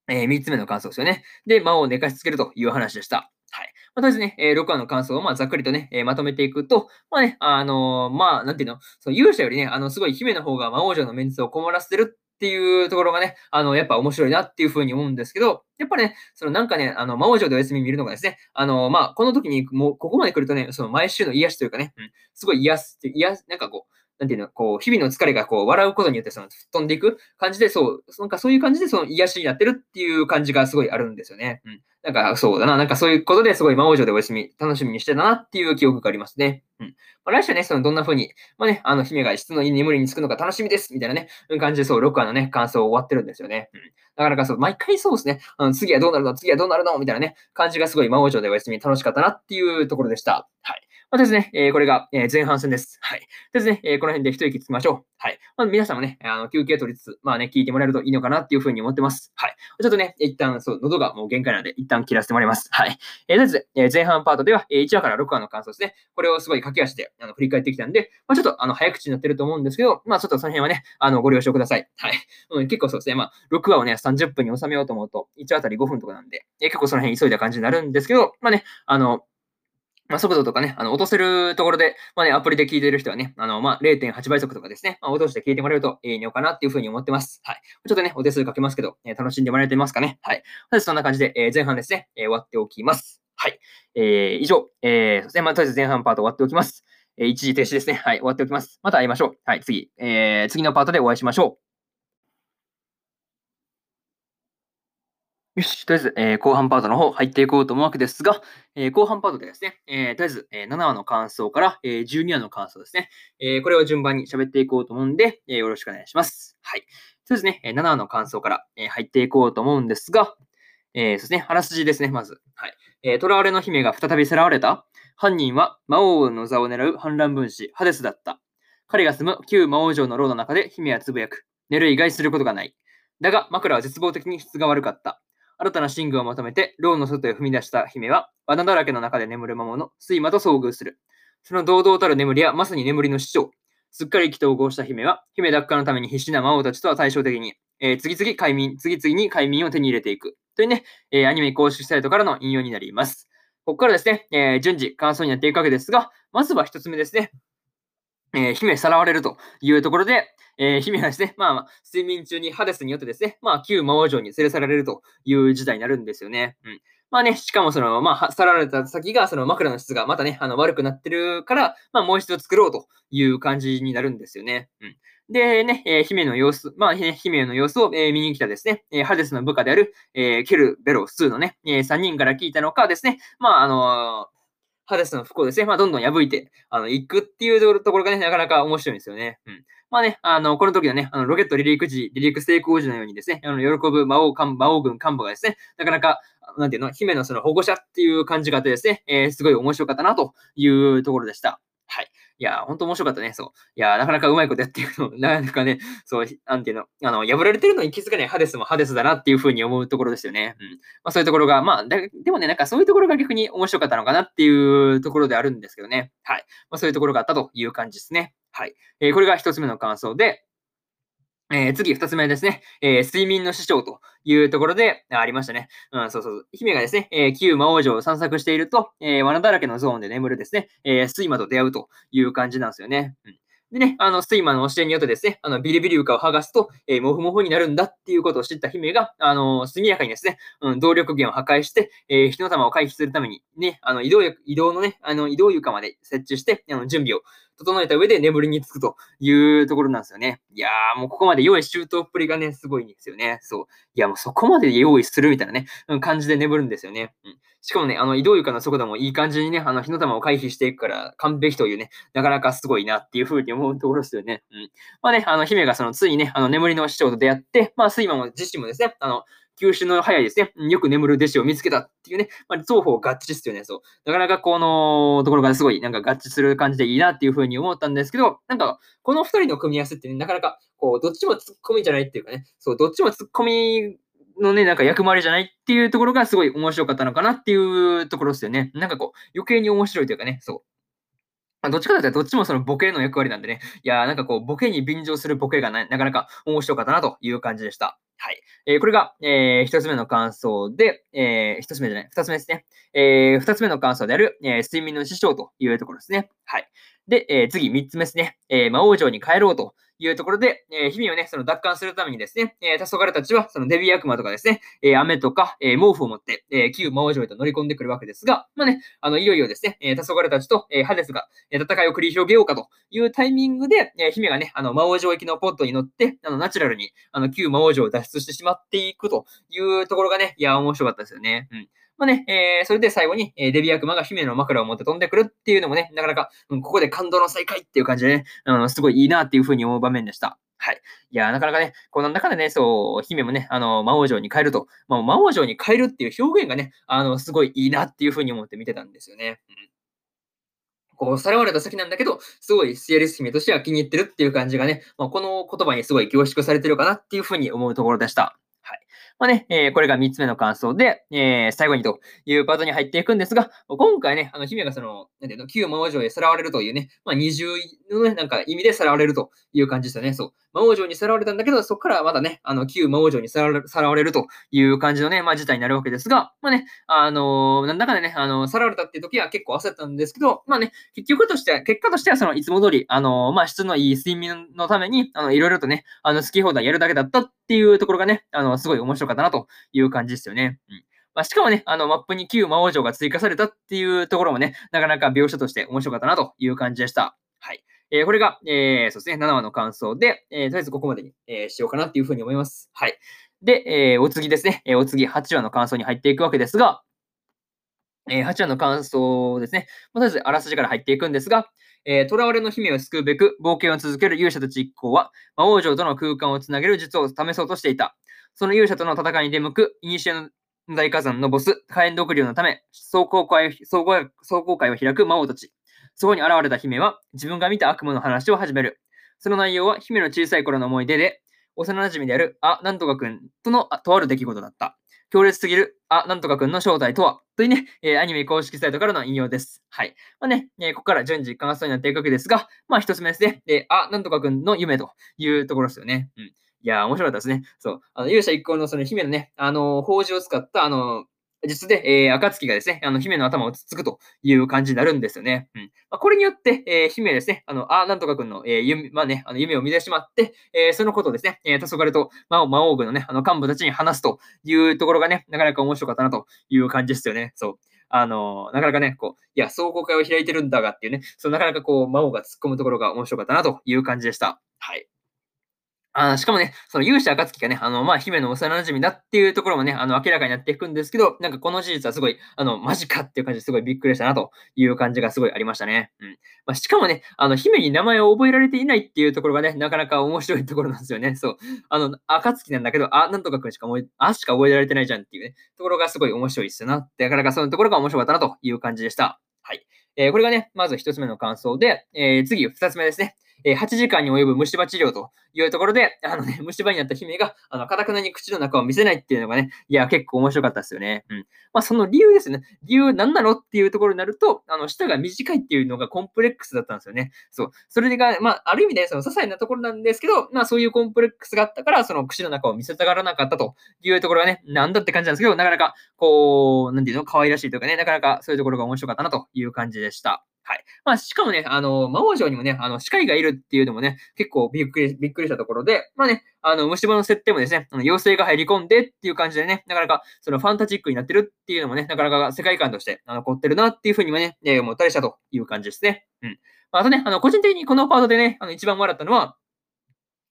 えー、3つ目の感想ですよね。で、魔王を寝かしつけるという話でした。はい。まあ、とりあえずね、えー、6話の感想をまあざっくりとね、えー、まとめていくと、まあね、あのー、まあ、なんていうの、その勇者よりね、あの、すごい姫の方が魔王女のメンツをこもらせてるっていうところがね、あの、やっぱ面白いなっていうふうに思うんですけど、やっぱね、そのなんかね、あの、魔王城でお休み見るのがですね、あの、まあ、この時にもう、ここまで来るとね、その毎週の癒しというかね、うん、すごい癒すって、癒なんかこう、なんていうの、こう、日々の疲れがこう、笑うことによってその、吹っ飛んでいく感じで、そう、なんかそういう感じでその癒しになってるっていう感じがすごいあるんですよね。うん。なんかそうだな、なんかそういうことですごい魔王城でお休み楽しみにしてたなっていう記憶がありますね。うん。まあ、来週ね、そのどんな風に、まあね、あの、姫が質のいい眠りにつくのか楽しみですみたいなね、感じでそう、6話のね、感想終わってるんですよね。うん。なかなかそう、毎回そうですね、あの次はどうなるの次はどうなるのみたいなね、感じがすごい魔王城でお休み楽しかったなっていうところでした。はい。まあ、ですね、えー、これが、え、前半戦です。はい。ですね、え、この辺で一息つきましょう。はい。まず皆さんもね、あの休憩取りつつ、まあね、聞いてもらえるといいのかなっていうふうに思ってます。はい。ちょっとね、一旦、そう、喉がもう限界なので、一旦切らせてもらいます。はい。えー、とりあえず、え、前半パートでは、え、1話から6話の感想ですね。これをすごい駆け足であの振り返ってきたんで、まあ、ちょっとあの早口になってると思うんですけど、まあちょっとその辺はね、あのご了承ください。はい。うん、結構そうですね、まあ6話をね、30分に収めようと思うと、1話あたり5分とかなんで、え、結構その辺急いだ感じになるんですけど、まあね、あの、まあ、速度とかね、あの、落とせるところで、まあね、アプリで聞いてる人はね、あの、まあ、0.8倍速とかですね、まあ、落として聞いてもらえるといいのかなっていうふうに思ってます。はい。ちょっとね、お手数かけますけど、えー、楽しんでもらえてますかね？はい。そんな感じで、えー、前半ですね、えー、終わっておきます。はい。えー、以上、えー、まあ、とりあえず前半パート終わっておきます。えー、一時停止ですね。はい、終わっておきます。また会いましょう。はい、次、えー、次のパートでお会いしましょう。よし、とりあえず、えー、後半パートの方入っていこうと思うわけですが、えー、後半パートでですね、えー、とりあえず、え7話の感想から、え12話の感想ですね、えこれを順番に喋っていこうと思うんで、えよろしくお願いします。はい。そうですね、え7話の感想から、え入っていこうと思うんですが、えそうですね、あらすじですね、まず。はい。えー、囚われの姫が再びさらわれた。犯人は魔王の座を狙う反乱分子、ハデスだった。彼が住む旧魔王城の牢の中で姫はつぶやく。寝る以外することがない。だが、枕は絶望的に質が悪かった。新たな寝具を求めて、牢の外へ踏み出した姫は、罠だらけの中で眠る魔物、睡魔と遭遇する。その堂々たる眠りはまさに眠りの師匠。すっかり意気投合した姫は、姫奪還のために必死な魔王たちとは対照的に、えー、次々快眠、次々に快眠を手に入れていく。というね、えー、アニメ公式サイトからの引用になります。ここからですね、えー、順次感想になっていくわけですが、まずは一つ目ですね。えー、姫さらわれるというところで、えー、姫はですね、まあ、睡眠中にハデスによってですね、まあ、旧魔王城に連れ去られるという事態になるんですよね。うん。まあね、しかもその、まあ、去られた先が、その枕の質がまたね、あの、悪くなってるから、まあ、もう一度作ろうという感じになるんですよね。うん。でね、えー、姫の様子、まあ、ね姫の様子を、えー、見に来たですね、えー、ハデスの部下である、えー、ケルベロスのね、えー、3人から聞いたのかですね、まあ、あのーハデスの不幸ですね、まあ、どんどん破いて、あの、行くっていうところがね、なかなか面白いんですよね。うん。まあね、あの、この時のね、あの、ロケット離陸時、離陸成功時のようにですね、あの、喜ぶ魔王魔王軍幹部がですね、なかなか、なんていうの、姫のその保護者っていう感じがあってですね、えー、すごい面白かったなというところでした。はい。いや、ほんと面白かったね。そう。いや、なかなかうまいことやってるの、なかなかね、そう、なんていうの、あの、破られてるのに気づかないハデスもハデスだなっていうふうに思うところですよね。うん。まあそういうところが、まあ、でもね、なんかそういうところが逆に面白かったのかなっていうところであるんですけどね。はい。まあそういうところがあったという感じですね。はい。えー、これが一つ目の感想で、えー、次、二つ目ですね。えー、睡眠の師匠というところでありましたね。うん、そうそう。姫がですね、えー、旧魔王城を散策していると、え、罠だらけのゾーンで眠るですね、え、睡魔と出会うという感じなんですよね。うんでね、あの、睡魔の教えによってですね、あの、ビリビリ床を剥がすと、えー、モフモフになるんだっていうことを知った姫が、あの、速やかにですね、うん、動力源を破壊して、えー、火の玉を回避するために、ね、あの、移動、移動のね、あの、移動床まで設置して、あの、準備を整えた上で眠りにつくというところなんですよね。いやー、もうここまで用意周到っぷりがね、すごいんですよね。そう。いや、もうそこまで用意するみたいなね、感じで眠るんですよね。うん。しかもね、あの、移動床の速度もいい感じにね、あの、火の玉を回避していくから完璧というね、なかなかすごいなっていうふうに思うところですよね。うん。まあね、あの、姫がその、ついにね、あの、眠りの師匠と出会って、まあ、睡魔も自身もですね、あの、吸収の早いですね、よく眠る弟子を見つけたっていうね、まあ、双方合致ですよね。そう。なかなかこのところがすごいなんか合致する感じでいいなっていうふうに思ったんですけど、なんかこの二人の組み合わせってね、なかなかこう、どっちも突っ込みじゃないっていうかね、そう、どっちも突っ込みのね、なんか役回りじゃないっていうところがすごい面白かったのかなっていうところですよね。なんかこう、余計に面白いというかね、そう。どっちかというとどっちもそのボケの役割なんでね、いやーなんかこう、ボケに便乗するボケがななかなか面白かったなという感じでした。はい。えー、これが、えー、一つ目の感想で、えー、一つ目じゃない、二つ目ですね。えー、二つ目の感想である、えー、睡眠の師匠というところですね。はい。で、えー、次、三つ目ですね。えー、魔王城に帰ろうというところで、えー、姫をね、その奪還するためにですね、えー、黄昏たちは、そのデビ悪魔とかですね、えー、雨とか、えー、毛布を持って、えー、旧魔王城へと乗り込んでくるわけですが、まあね、あの、いよいよですね、えー、黄昏たちと、えー、ハデスが、えー、戦いを繰り広げようかというタイミングで、えー、姫がね、あの、魔王城行きのポットに乗って、あの、ナチュラルに、あの、旧魔王城を脱出してしまっていくというところがね、いや、面白かったですよね。うん。まあね、えー、それで最後に、えー、デビ悪魔が姫の枕を持って飛んでくるっていうのもね、なかなか、うん、ここで感動の再会っていう感じでね、あの、すごいいいなっていうふうに思う場面でした。はい。いや、なかなかね、この中でね、そう、姫もね、あの、魔王城に帰ると、まあ、魔王城に帰るっていう表現がね、あの、すごいいいなっていうふうに思って見てたんですよね。うんこう、さらわれた先なんだけど、すごいシエリス姫としては気に入ってるっていう感じがね、まあ、この言葉にすごい凝縮されてるかなっていうふうに思うところでした。まあね、えー、これが3つ目の感想で、えー、最後にというパートに入っていくんですが、今回ね、あの、姫がその、なんていうの、旧魔王城へさらわれるというね、まあ、二重のね、なんか意味でさらわれるという感じでしたね。そう。魔王城にさらわれたんだけど、そこからまたね、あの、旧魔王城にさらわれるという感じのね、まあ、事態になるわけですが、まあね、あのー、なんだかね、あのさらわれたっていう時は結構焦ったんですけど、まあね、結局として、結果としては、その、いつも通り、あのー、まあ、質のいい睡眠のために、あの、いろいろとね、あの、好き放題やるだけだったっていうところがね、あの、すごい面白かったなという感じですよね。うん。まあ、しかもね、あの、マップに旧魔王城が追加されたっていうところもね、なかなか描写として面白かったなという感じでした。はい。えー、これが、えー、そうですね、7話の感想で、えー、とりあえずここまでに、えー、しようかなっていうふうに思います。はい。で、えー、お次ですね、えー、お次8話の感想に入っていくわけですが、えー、8話の感想ですね。まず、あらすじから入っていくんですが、えー、囚われの姫を救うべく冒険を続ける勇者たち一行は、魔王城との空間をつなげる術を試そうとしていた。その勇者との戦いに出向く、古の大火山のボス、火炎毒竜のため、壮行会壮行壮行会を開く魔王たち。そこに現れた姫は、自分が見た悪夢の話を始める。その内容は、姫の小さい頃の思い出で、幼馴染である、あ、なんとかくんとのとある出来事だった。強烈すぎる、あ、なんとかくんの正体とはというね、えー、アニメ公式サイトからの引用です。はい。まあね、えー、ここから順次感想になっていくわけですが、まあ一つ目ですね、えー、あ、なんとかくんの夢というところですよね。うん。いや面白かったですね。そう。あの勇者一行のその姫のね、あのー、宝珠を使った、あの実で、えー、暁がですね、あの、姫の頭をつつくという感じになるんですよね。うん。まあ、これによって、えー、姫ですね、あの、あ、なんとかくんの、えー、夢、まあね、あの夢を見てしまって、えー、そのことをですね、えー、黄昏と魔王魔王軍のね、あの、幹部たちに話すというところがね、なかなか面白かったなという感じですよね。そう。あの、なかなかね、こう、いや、壮行会を開いてるんだがっていうね、そう、なかなかこう、魔王が突っ込むところが面白かったなという感じでした。はい。あしかもね、その勇者暁がね、あの、まあ、姫の幼馴染だっていうところもね、あの、明らかになっていくんですけど、なんかこの事実はすごい、あの、マジかっていう感じですごいびっくりしたなという感じがすごいありましたね。うん。まあ、しかもね、あの、姫に名前を覚えられていないっていうところがね、なかなか面白いところなんですよね。そう。あの、暁なんだけど、あ、なんとかくんしか覚え、あしか覚えられてないじゃんっていうね、ところがすごい面白いっすよな。なかなかそのところが面白かったなという感じでした。はい。えー、これがね、まず一つ目の感想で、えー、次二つ目ですね。え、8時間に及ぶ虫歯治療というところで、あのね、虫歯になった姫が、あの、かたくなに口の中を見せないっていうのがね、いや、結構面白かったですよね。うん。まあ、その理由ですね。理由何なのっていうところになると、あの、舌が短いっていうのがコンプレックスだったんですよね。そう。それが、まあ、ある意味で、その些細なところなんですけど、まあ、そういうコンプレックスがあったから、その口の中を見せたがらなかったというところがね、なんだって感じなんですけど、なかなか、こう、なんていうの、可愛らしいというかね、なかなかそういうところが面白かったなという感じでした。はい。まあ、しかもね、あの、魔王城にもね、あの、歯科医がいるっていうのもね、結構びっくり、びっくりしたところで、まあね、あの、虫歯の設定もですね、あの妖精が入り込んでっていう感じでね、なかなか、そのファンタジックになってるっていうのもね、なかなか世界観として、あの、凝ってるなっていうふうにもね、思ったりしたという感じですね。うん。まあ、あとね、あの、個人的にこのパートでね、あの、一番笑ったのは、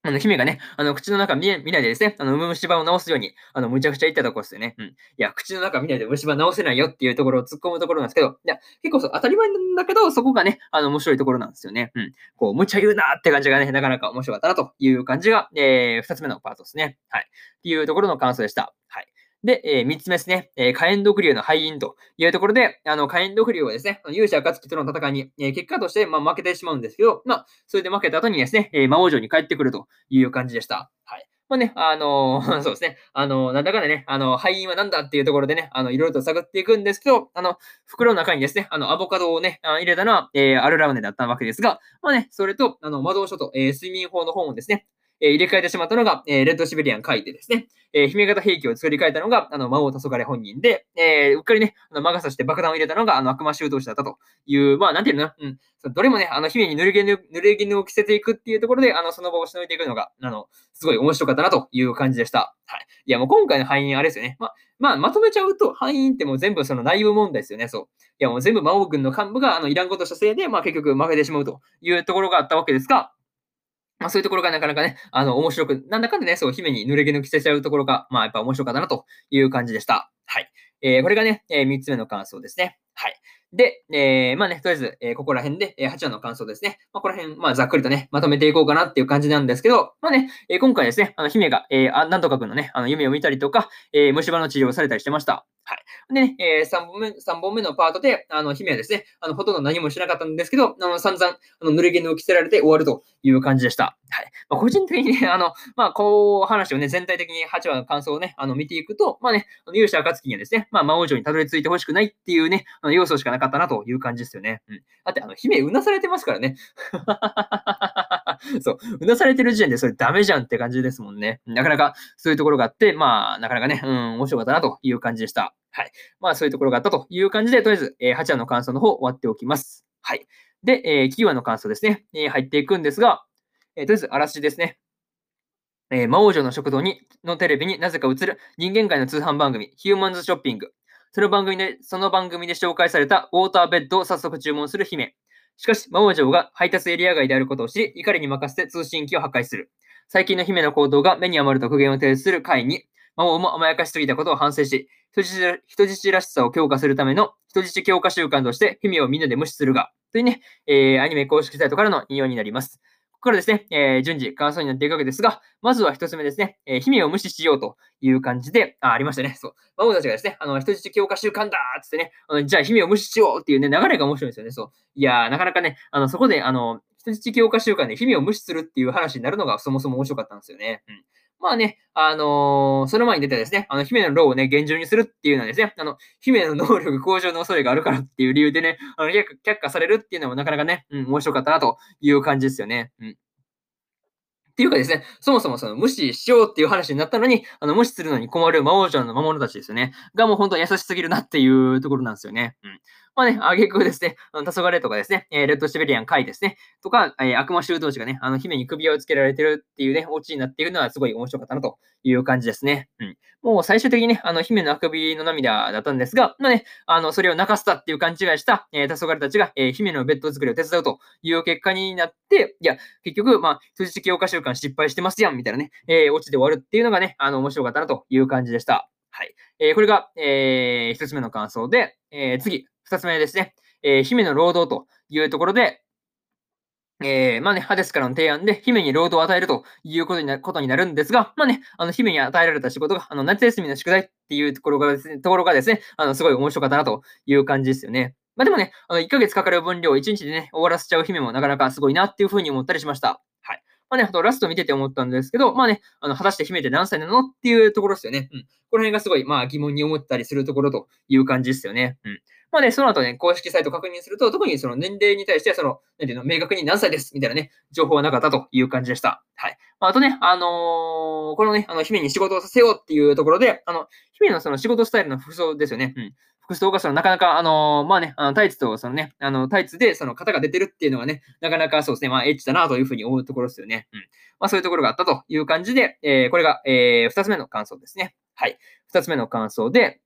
あの、姫がね、あの、口の中見見ないでですね、あの、虫歯を治すように、あの、むちゃくちゃ言ったところですよね。うん。いや、口の中見ないで虫歯治せないよっていうところを突っ込むところなんですけど、いや、結構そう、当たり前なんだけど、そこがね、あの、面白いところなんですよね。うん。こう、むちゃ言うなって感じがね、なかなか面白かったなという感じが、えー、二つ目のパートですね。はい。っていうところの感想でした。はい。で、えー、3つ目ですね、えー、火炎毒竜の敗因というところで、あの、火炎毒竜はですね、勇者暁との戦いに、えー、結果として、まあ、負けてしまうんですけど、まあ、それで負けた後にですね、え、魔王城に帰ってくるという感じでした。はい。まあね、あのー、そうですね、あのー、なんだかんだね、あの、敗因は何だっていうところでね、あの、いろいろと探っていくんですけど、あの、袋の中にですね、あの、アボカドをね、入れたのは、えー、アルラウネだったわけですが、まあね、それと、あの、魔導書と、え、睡眠法の本をですね、えー、入れ替えてしまったのが、えー、レッドシベリアン書いてですね、えー、姫型兵器を作り変えたのが、あの、魔王黄昏本人で、えー、うっかりね、あの魔が差して爆弾を入れたのが、あの、悪魔修道士だったという、まあ、なんていうのうん。そどれもね、あの、姫に濡れ衣、濡れ衣を着せていくっていうところで、あの、その場をしのいでいくのが、あの、すごい面白かったなという感じでした。はい。いや、もう今回の敗因あれですよね。まあ、まあ、まとめちゃうと、敗因ってもう全部その内部問題ですよね。そう。いや、もう全部魔王軍の幹部が、あの、いらんことしたせいで、まあ、結局負けてしまうというところがあったわけですが、まあそういうところがなかなかね、あの、面白く、なんだかんだね、そう、姫に濡れ衣着せちゃうところが、まあやっぱ面白かったなという感じでした。はい。えー、これがね、えー、3つ目の感想ですね。はい。で、えー、まあね、とりあえず、えー、ここら辺で、えー、8話の感想ですね。まあ、ここら辺、まあ、ざっくりとね、まとめていこうかなっていう感じなんですけど、まあね、えー、今回ですね、あの、姫が、えー、あなんとかくんのね、あの、夢を見たりとか、えー、虫歯の治療をされたりしてました。はい。でね、えー、3本目、3本目のパートで、あの、姫はですね、あの、ほとんど何もしなかったんですけど、あの、散々、あの、濡れ衣を着せられて終わるという感じでした。はい。まあ、個人的にね、あの、まあ、こう、話をね、全体的に8話の感想をね、あの、見ていくと、まあね、勇者暁にはですね、まあ、魔王城にたどり着いてほしくないっていうね、あの要素しかなかったなという感じですよね。うん。だって、あの、姫、うなされてますからね。そう、うなされてる時点でそれダメじゃんって感じですもんね。なかなかそういうところがあって、まあ、なかなかね、うん、面白かったなという感じでした。はい。まあ、そういうところがあったという感じで、とりあえず、えー、8話の感想の方終わっておきます。はい。で、えー、9話の感想ですね、えー、入っていくんですが、えー、とりあえず、あらすじですね。えー、魔王城の食堂にのテレビになぜか映る人間界の通販番組、ヒューマンズショッピング。その番組で、その番組で紹介されたウォーターベッドを早速注文する姫。しかし、魔王城が配達エリア外であることを知り、怒りに任せて通信機を破壊する。最近の姫の行動が目に余ると苦言を呈する会に、魔王も甘やかしすぎたことを反省し、人質人質らしさを強化するための人質強化習慣として姫をみんなで無視するが、というね、えー、アニメ公式サイトからの引用になります。ここからですね、えー、順次感想になっていくわけですが、まずは一つ目ですね、えー、姫を無視しようという感じで、あ、ありましたね。そう。魔王たちがですね、あの、人質強化習慣だーってね、あのじゃあ姫を無視しようっていうね、流れが面白いんですよね。そう。いやー、なかなかね、あの、そこで、あの、人質強化習慣で姫を無視するっていう話になるのがそもそも面白かったんですよね。うん。まあね、あのー、その前に出てですね、あの、姫のローをね、厳重にするっていうのはですね、あの、姫の能力向上の恐れがあるからっていう理由でね、あの、却下されるっていうのもなかなかね、うん、面白かったなという感じですよね。うん。っていうかですね、そもそもその無視しようっていう話になったのに、あの無視するのに困る魔王女の魔物たちですよね。がもう本当に優しすぎるなっていうところなんですよね。うん。まあね、あげくですね、あの黄昏とかですね、え、レッドシベリアンカイですね、とか、えー、悪魔修道士がね、あの姫に首輪をつけられてるっていうね、オチになっているのはすごい面白かったなという感じですね。うん。もう最終的にね、あの姫のあくびの涙だったんですが、まあね、あの、それを泣かせたっていう勘違いした、えー、黄昏たちが、えー、姫のベッド作りを手伝うという結果になって、いや、結局、まあ、通知強化習慣失敗してますやん、みたいなね、えー、オチで終わるっていうのがね、あの、面白かったなという感じでした。はい。えー、これが、えー、一つ目の感想で、えー、次、二つ目ですね。えー、姫の労働というところで、えー、まあね、ハデスからの提案で、姫に労働を与えるということになことになるんですが、まあね、あの、姫に与えられた仕事が、あの、夏休みの宿題っていうところがですね、ところがですね、あの、すごい面白かったなという感じですよね。まあでもね、あの、1ヶ月かかる分量を1日でね、終わらせちゃう姫もなかなかすごいなっていうふうに思ったりしました。まあね、あとラスト見てて思ったんですけど、まあね、あの、果たして姫って何歳なのっていうところですよね。うん。この辺がすごい、まあ疑問に思ったりするところという感じですよね。うん。まあね、その後ね、公式サイト確認すると、特にその年齢に対して、その、なんていうの、明確に何歳ですみたいなね、情報はなかったという感じでした。はい。まあ、あとね、あのー、このね、あの、姫に仕事をさせようっていうところで、あの、姫のその仕事スタイルの服装ですよね。うん。服装がそのなかなか、あの、まあね、あのタイツとそのね、あのタイツでその型が出てるっていうのがね、なかなかそうですね、まあエッチだなというふうに思うところですよね。うん。まあそういうところがあったという感じで、えー、これが、えー、二つ目の感想ですね。はい。二つ目の感想で、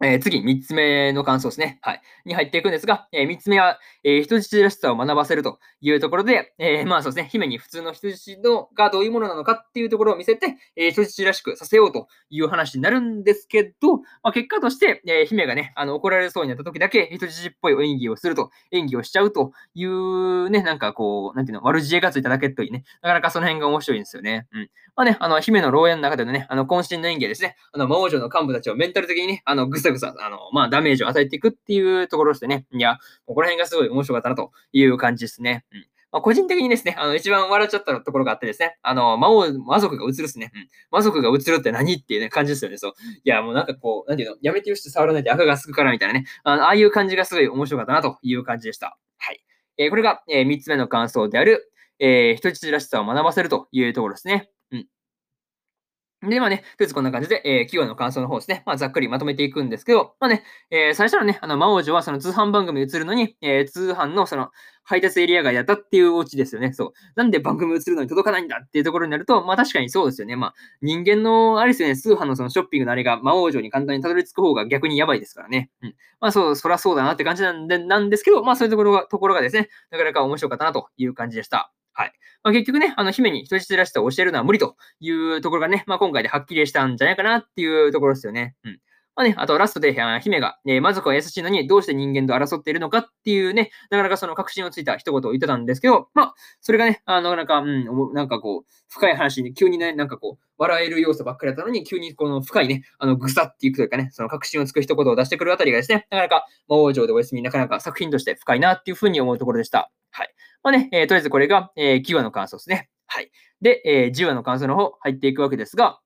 え、次、三つ目の感想ですね。はい。に入っていくんですが、えー、三つ目は、えー、人質らしさを学ばせるというところで、えー、まあそうですね、姫に普通の人質のがどういうものなのかっていうところを見せて、え、人質らしくさせようという話になるんですけど、まあ、結果として、え、姫がね、あの怒られそうになった時だけ人質っぽい演技をすると、演技をしちゃうというね、なんかこう、なんていうの、悪知恵がついただけといいね、なかなかその辺が面白いんですよね。うん。まあね、あの、姫の牢屋の中でのね、あの、渾身の演技ですね、あの、魔王女の幹部たちをメンタル的にね、あの、ぐさぐさ、あの、まあ、ダメージを与えていくっていうところですね。いや、ここら辺がすごい面白かったなという感じですね。うんまあ、個人的にですね、あの、一番笑っちゃったところがあってですね、あの、魔王、魔族が映るっすね。うん。魔族が映るって何っていうね、感じですよね。そう。いや、もうなんかこう、なんていうの、やめてよして触らないで赤がすくからみたいなね、あのああいう感じがすごい面白かったなという感じでした。はい。えー、これが、えー、3つ目の感想である、えー、人質らしさを学ばせるというところですね。で、まあね、とりあえずこんな感じで、えー、企業の感想の方ですね、まあ、ざっくりまとめていくんですけど、まあね、えー、最初のね、あの、魔王女はその通販番組映るのに、えー、通販のその、配達エリア外だったっていうオチですよね。そう。なんで番組映るのに届かないんだっていうところになると、まあ確かにそうですよね。まあ人間の、あれですよね、通販のそのショッピングのあれが魔王城に簡単にたどり着く方が逆にやばいですからね。うん。まあそう、そらそうだなって感じなんで、なんですけど、まあそういうところが、ところがですね、なかなか面白かったなという感じでした。はい。まあ、結局ね、あの、姫に人質らしさを教えるのは無理というところがね、まあ、今回ではっきりしたんじゃないかなっていうところですよね。うん。まあね、あとラストで、姫が、ね、魔族は優しいのにどうして人間と争っているのかっていうね、なかなかその確信をついた一言を言ってたんですけど、まあ、それがね、あの、なんか、うん、なんかこう、深い話に急にね、なんかこう、笑える要素ばっかりだったのに、急にこの深いね、あの、ぐさっていくというかね、その確信をつく一言を出してくるあたりがですね、なかなか魔王城でお休み、なかなか作品として深いなっていうふうに思うところでした。はい。まあね、えー、とりあえずこれが、えー、9話の感想ですね。はい。で、えー、10話の感想の方入っていくわけですが、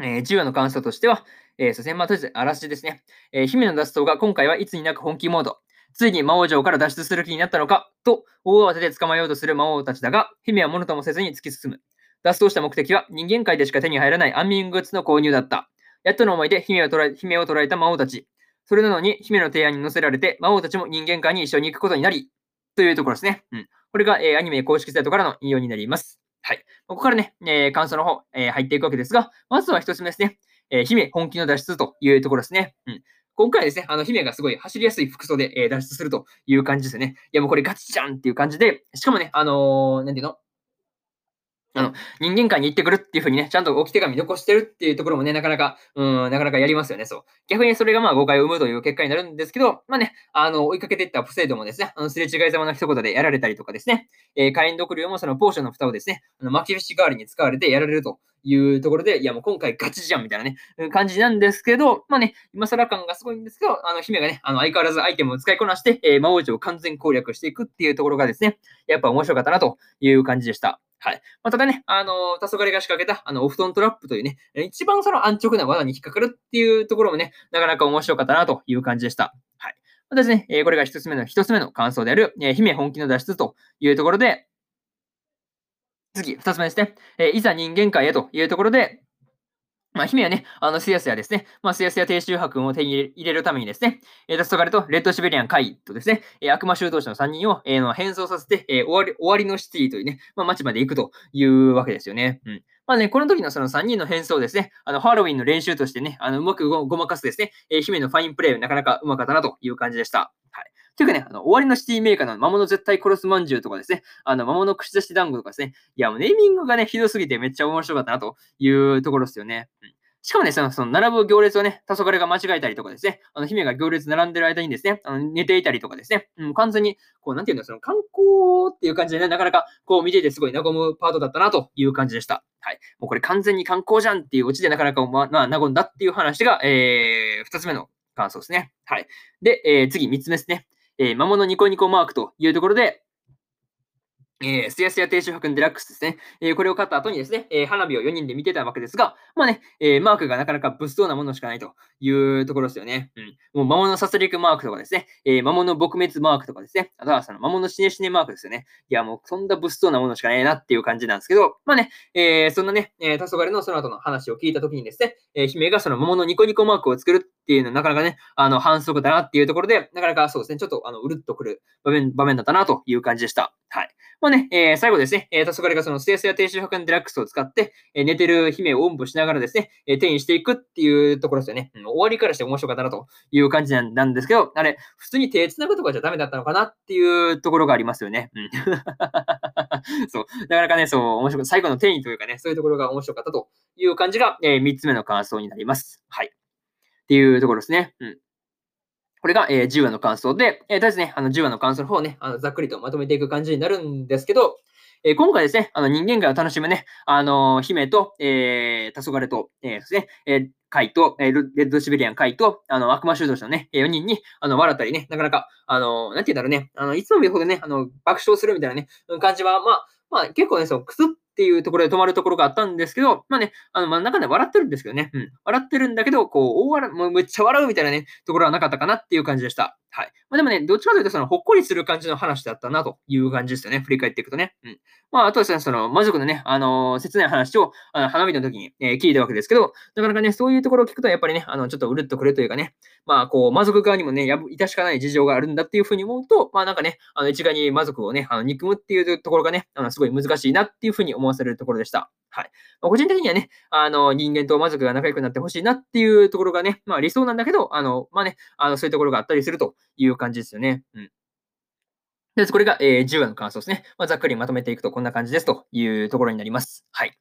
えー、10話の感想としては、えー、そして、まあ、とりあえず、あらしですね。えー、姫の脱走が今回はいつになく本気モード。ついに魔王城から脱出する気になったのか、と大慌てで捕まえようとする魔王たちだが、姫は物ともせずに突き進む。脱走した目的は人間界でしか手に入らない安眠グッズの購入だった。やっとの思いで姫を捕らえ姫を捕らえた魔王たち。それなのに、姫の提案に乗せられて、魔王たちも人間界に一緒に行くことになり、というところですね。うん。これが、えー、アニメ公式サイトからの引用になります。はい。ここからね、えー、感想の方、えー、入っていくわけですが、まずは一つ目ですね。え、姫本気の脱出というところですね。うん。今回ですね、あの、姫がすごい走りやすい服装で、え、脱出するという感じですよね。いや、もうこれガチじゃんっていう感じで、しかもね、あのー、なんていうの？あの、人間界に行ってくるっていう風にね、ちゃんと置き手紙残してるっていうところもね、なかなか、うん、なかなかやりますよね、そう。逆にそれがまあ誤解を生むという結果になるんですけど、まあね、あの、追いかけていったポセイドもですね、あの、すれ違いざまの一言でやられたりとかですね、えー、火炎毒瘤もそのポーションの蓋をですね、あの巻き節代わりに使われてやられるというところで、いやもう今回ガチじゃんみたいなね、感じなんですけど、まあね、今更感がすごいんですけど、あの、姫がね、あの、相変わらずアイテムを使いこなして、えー、魔王城を完全攻略していくっていうところがですね、やっぱ面白かったなという感じでした。はい。まあ、ただね、あの、黄昏が仕掛けた、あの、お布団トラップというね、一番その安直な罠に引っかかるっていうところもね、なかなか面白かったなという感じでした。はい。まね、え、これが一つ目の、一つ目の感想である、え、姫本気の脱出というところで、次、二つ目ですね、え、いざ人間界へというところで、まあ、姫はね、あの、スヤスヤですね、まあ、スヤスヤ低周波君を手に入れるためにですね、えー、ダストガレとレッドシベリアンイとですね、えー、悪魔修道士の3人を、えー、の変装させて、えー、終わり、終わりのシティというね、まあ、街まで行くというわけですよね。うん。まあね、この時のその3人の変装ですね、あの、ハロウィンの練習としてね、あの、うまくごまかすですね、えー、姫のファインプレイなかなかうまかったなという感じでした。はい。というかね、あの、終わりのシティメーカーの魔物絶対殺すまんじゅうとかですね、あの、魔物串刺し団子とかですね、いや、もうネーミングがね、ひどすぎてめっちゃ面白かったなというところですよね。うんしかもね、その、その並ぶ行列をね、黄昏が間違えたりとかですね、あの、姫が行列並んでる間にですね、あの寝ていたりとかですね、うん、完全に、こう、なんていうの、その観光っていう感じでね、なかなか、こう、見ていてすごい和むパートだったなという感じでした。はい。もうこれ完全に観光じゃんっていうオチでなかなか、まあ、和んだっていう話が、えー、二つ目の感想ですね。はい。で、えー、次、三つ目ですね。えー、魔物ニコニコマークというところで、えー、スヤスヤ停止白デラックスですね。えー、これを買った後にですね、えー、花火を4人で見てたわけですが、まあね、えー、マークがなかなか物騒なものしかないというところですよね。うん。もう魔物殺戮マークとかですね、えー、魔物撲滅マークとかですね、あとはその魔物死ね死ねマークですよね。いや、もうそんな物騒なものしかないなっていう感じなんですけど、まあね、えー、そんなね、えー、黄昏のその後の話を聞いた時にですね、えー、姫がその魔物ニコニコマークを作るっていうのはなかなかね、あの、反則だなっていうところで、なかなかそうですね、ちょっとあの、うるっとくる場面、場面だったなという感じでした。はい。まあね、えー、最後ですね、えー、黄昏がそのステースや低周波間デラックスを使って、えー、寝てる姫をおんぶしながらですね、えー、転移していくっていうところですよね、うん。終わりからして面白かったなという感じなんですけど、あれ、普通に手繋ぐとかじゃダメだったのかなっていうところがありますよね。うん。そう。なかなかね、そう、面白く、最後の転移というかね、そういうところが面白かったという感じが、えー、3つ目の感想になります。はい。っていうところですね。うん。これが、えー、10話の感想で、えー、とりあえずね、あの10話の感想の方をね、あのざっくりとまとめていく感じになるんですけど、えー、今回ですね、あの人間界を楽しむね、あの姫と、えー、黄昏と、えー、ですね、えー、カイと、え、レッドシベリアンカイと、あの、悪魔修道士のね、4人に、あの、笑ったりね、なかなか、あの、なんて言うんだろうね、あの、いつも見るほどね、あの、爆笑するみたいなね、感じは、まあ、まあ、結構ね、そう、くすっっていうところで止まるところがあったんですけど、まあね、あの、真ん中で笑ってるんですけどね、うん。笑ってるんだけど、こう、大笑もうめっちゃ笑うみたいなね、ところはなかったかなっていう感じでした。はい。まあでもね、どっちかというと、その、ほっこりする感じの話だったなという感じですよね。振り返っていくとね。うん。まあ、あとはですね、その、魔族のね、あのー、切ない話を、あの花火の時に、えー、聞いたわけですけど、なかなかね、そういうところを聞くと、やっぱりね、あの、ちょっとうるっとくるというかね、まあ、こう、魔族側にもね、やぶ、致しかない事情があるんだっていうふうに思うと、まあ、なんかね、あの、一概に魔族をね、あの、憎むっていうところがね、あの、すごい難しいなっていうふうに思わせるところでした。はい。まあ、個人的にはね、あの、人間と魔族が仲良くなってほしいなっていうところがね、まあ理想なんだけど、あの、まあね、あの、そういうところがあったりするという感じですよね。うん。で、これが、えー、10話の感想ですね。まあ、ざっくりまとめていくとこんな感じですというところになります。はい。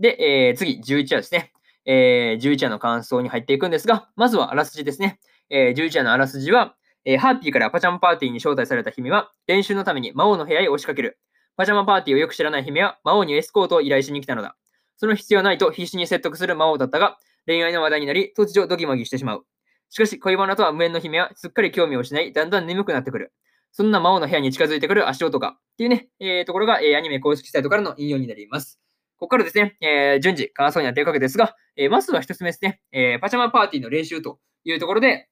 で、えー、次、11話ですね。えー、11話の感想に入っていくんですが、まずはあらすじですね。えー、11話のあらすじは、えー、ハーピーからパチャンパーティーに招待された姫は、練習のために魔王の部屋へ押しかける。パジャマパーティーをよく知らない姫は魔王にエスコートを依頼しに来たのだ。その必要ないと必死に説得する魔王だったが、恋愛の話題になり、突如ドギマギしてしまう。しかし、恋バナとは無縁の姫はすっかり興味を失い、だんだん眠くなってくる。そんな魔王の部屋に近づいてくる足音が、っていうね、えー、ところが、えー、アニメ公式サイトからの引用になります。ここからですね、えー、順次、感想になっていくわけですが、えー、まずは一つ目ですね、えー、パジャマパーティーの練習というところで、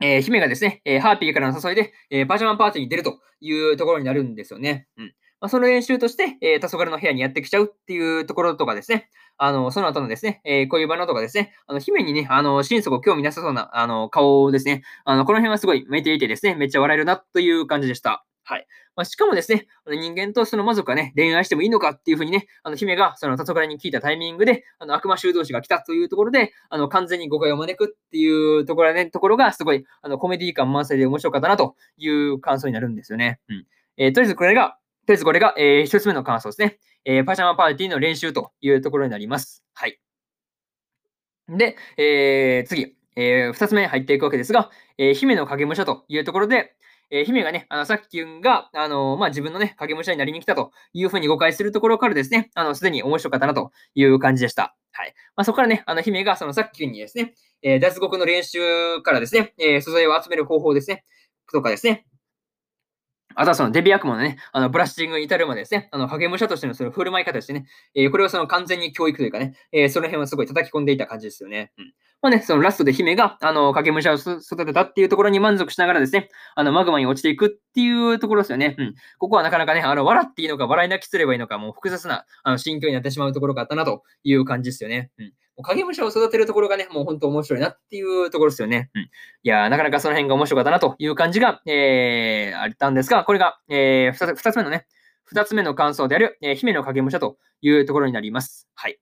えー、姫がですね、えー、ハーピーからの誘いで、えー、パジャマパーティーに出るというところになるんですよね。うん。まあ、その練習として、えー、黄昏の部屋にやってきちゃうっていうところとかですね、あの、その後のですね、えー、恋バナとかですね、あの、姫にね、あの、心底興味なさそうな、あの、顔ですね、あの、この辺はすごい見ていてですね、めっちゃ笑えるなという感じでした。はい。まあ、しかもですね、人間とその魔族がね、恋愛してもいいのかっていうふうにね、あの姫がその黄昏に聞いたタイミングで、あの悪魔修道士が来たというところで、あの完全に誤解を招くっていうところ,、ね、ところがすごいあのコメディ感満載で面白かったなという感想になるんですよね。うんえー、とりあえずこれがとりあえずこれが、えー、一つ目の感想ですね。えー、パジャマパーティーの練習というところになります。はい。で、えー、次、えー、2つ目に入っていくわけですが、えー、姫の影武者というところで、えー、姫がね、あの、さっきゅんが、あのー、まあ、自分のね、影武者になりに来たというふうに誤解するところからですね、あの、すでに面白かったなという感じでした。はい。まあ、そこからね、あの、姫がそのさっきゅんにですね、えー、脱獄の練習からですね、えー、素材を集める方法ですね、とかですね、あとはそのデビ悪魔のね、あの、ブラッシングに至るまでですね、あの、影武者としてのその振る舞い方ですね、えー、これをその完全に教育というかね、えー、その辺はすごい叩き込んでいた感じですよね。うん。まあね、そのラストで姫が、あの、影武者を育てたっていうところに満足しながらですね、あの、マグマに落ちていくっていうところですよね。うん。ここはなかなかね、あの、笑っていいのか、笑い泣きすればいいのか、もう複雑な、あの、心境になってしまうところがあったなという感じですよね。うん。影武者を育てるところがね、もう本当面白いなっていうところですよね。うん。いやなかなかその辺が面白かったなという感じが、えー、あったんですが、これが、えー、二つ二つ目のね、二つ目の感想である、えー、姫の影武者というところになります。はい。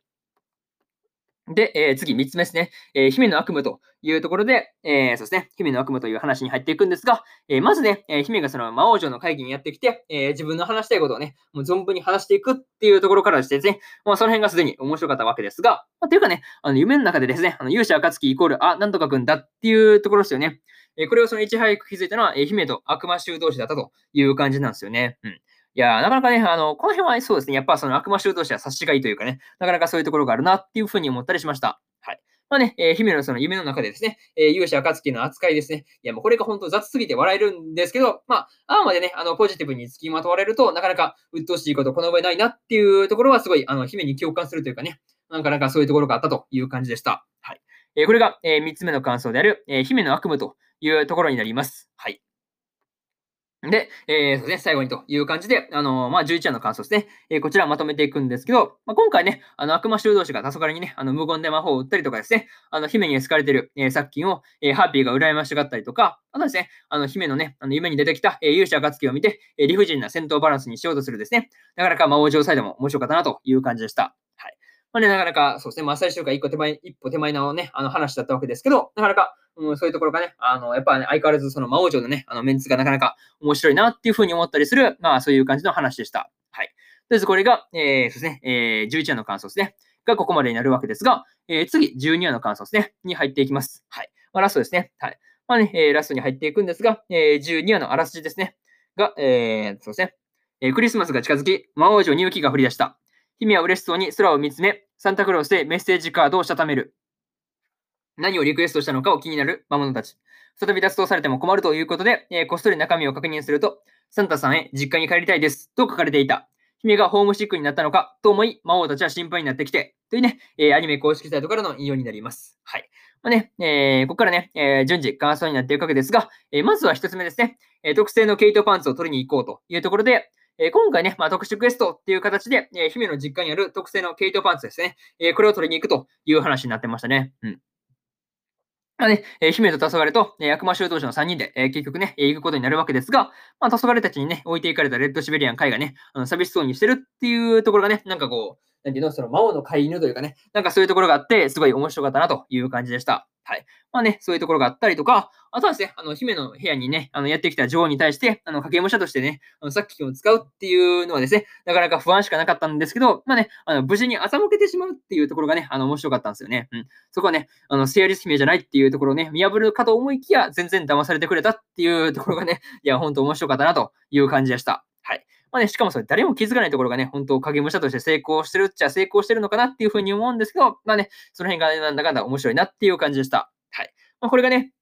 で、えー、次、3つ目ですね。えー、姫の悪夢というところで、えー、そうですね、姫の悪夢という話に入っていくんですが、えまずね、え姫がその魔王城の会議にやってきて、え自分の話したいことをね、もう存分に話していくっていうところからしてですね、まあ、その辺がすでに面白かったわけですが、まあ、というかね、あの夢の中でですね、あの勇者暁イコール、あ、なんとかくんだっていうところですよね。えこれをそのいち早く気づいたのは、え姫と悪魔衆同士だったという感じなんですよね。うん。いや、なかなかね、あの、この辺はそうですね、やっぱその悪魔衆同士は察しがいいというかね、なかなかそういうところがあるなっていうふうに思ったりしました。はい。まあね、えー、姫のその夢の中でですね、えー、勇者暁の扱いですね。いや、もうこれが本当雑すぎて笑えるんですけど、まあ、あまでね、あの、ポジティブに付きまとわれると、なかなか鬱陶しいことこの上ないなっていうところはすごい、あの、姫に共感するというかね、なかなかそういうところがあったという感じでした。はい。えー、これが、えー、3つ目の感想である、え、姫の悪夢というところになります。はい。で、えー、そうですね、最後にという感じで、あのー、まあ、11話の感想ですね。えー、こちらまとめていくんですけど、まあ、今回ね、あの、悪魔修道士が黄昏にね、あの、無言で魔法を打ったりとかですね、あの、姫に好かれてる、えー、作品を、えー、ハッピーが羨ましがったりとか、あとですね、あの、姫のね、あの、夢に出てきた、えー、勇者暁を見て、えー、理不尽な戦闘バランスにしようとするですね、なかなか魔王城サイドも面白かったなという感じでした。はい。まあね、なかなか、そうですね、まあ、最終回一個手前、一歩手前のね、あの話だったわけですけど、なかなか、うん、そういうところがね、あの、やっぱね、相変わらずその魔王城のね、あのメンツがなかなか面白いなっていうふうに思ったりする、まあそういう感じの話でした。はい。とりあえずこれが、えー、そうですね、えー、11話の感想ですね。がここまでになるわけですが、えー、次、12話の感想ですね。に入っていきます。はい。まあ、ラストですね。はい。まあね、えー、ラストに入っていくんですが、えー、12話のあらすじですね。が、えー、そうですね。えー、クリスマスが近づき、魔王城に雪が降り出した。姫は嬉しそうに空を見つめ、サンタクロースでメッセージカードをしたためる。何をリクエストしたのかを気になる魔物たち。再び脱走されても困るということで、えー、こっそり中身を確認すると、サンタさんへ実家に帰りたいですと書かれていた。姫がホームシックになったのかと思い、魔王たちは心配になってきて、というね、えー、アニメ公式サイトからの引用になります。はい。まあね、えー、ここからね、えー、順次感想になっていくわけですが、えー、まずは一つ目ですね、え特製のケイトパンツを取りに行こうというところで、え今回ね、まあ、特殊クエストっていう形で、え姫の実家にある特製のケイトパンツですね、えこれを取りに行くという話になってましたね。うん。ね、えー、姫と黄昏と、えー、悪魔修道士の3人で、えー、結局ね、えー、行くことになるわけですが、まあ、黄昏たちにね、置いていかれたレッドシベリアン海がね、あの寂しそうにしてるっていうところがね、なんかこう、なんていうの、その魔王の飼い犬というかね、なんかそういうところがあって、すごい面白かったなという感じでした。はい。まあね、そういうところがあったりとか、あとはですね、あの、姫の部屋にね、あの、やってきた女王に対して、あの、影武者としてね、あの、さっきを使うっていうのはですね、なかなか不安しかなかったんですけど、まあね、あの、無事に欺けてしまうっていうところがね、あの、面白かったんですよね。うん。そこはね、あの、セアリス姫じゃないっていうところをね、見破るかと思いきや、全然騙されてくれたっていうところがね、いや、ほんと面白かったなという感じでした。はい。まあね、しかもそれ誰も気づかないところがね、本当影武者として成功してるっちゃ成功してるのかなっていうふうに思うんですけど、まあね、その辺が、なんだかんだ面白いなっていう感じでした。はい。まあ、これがね、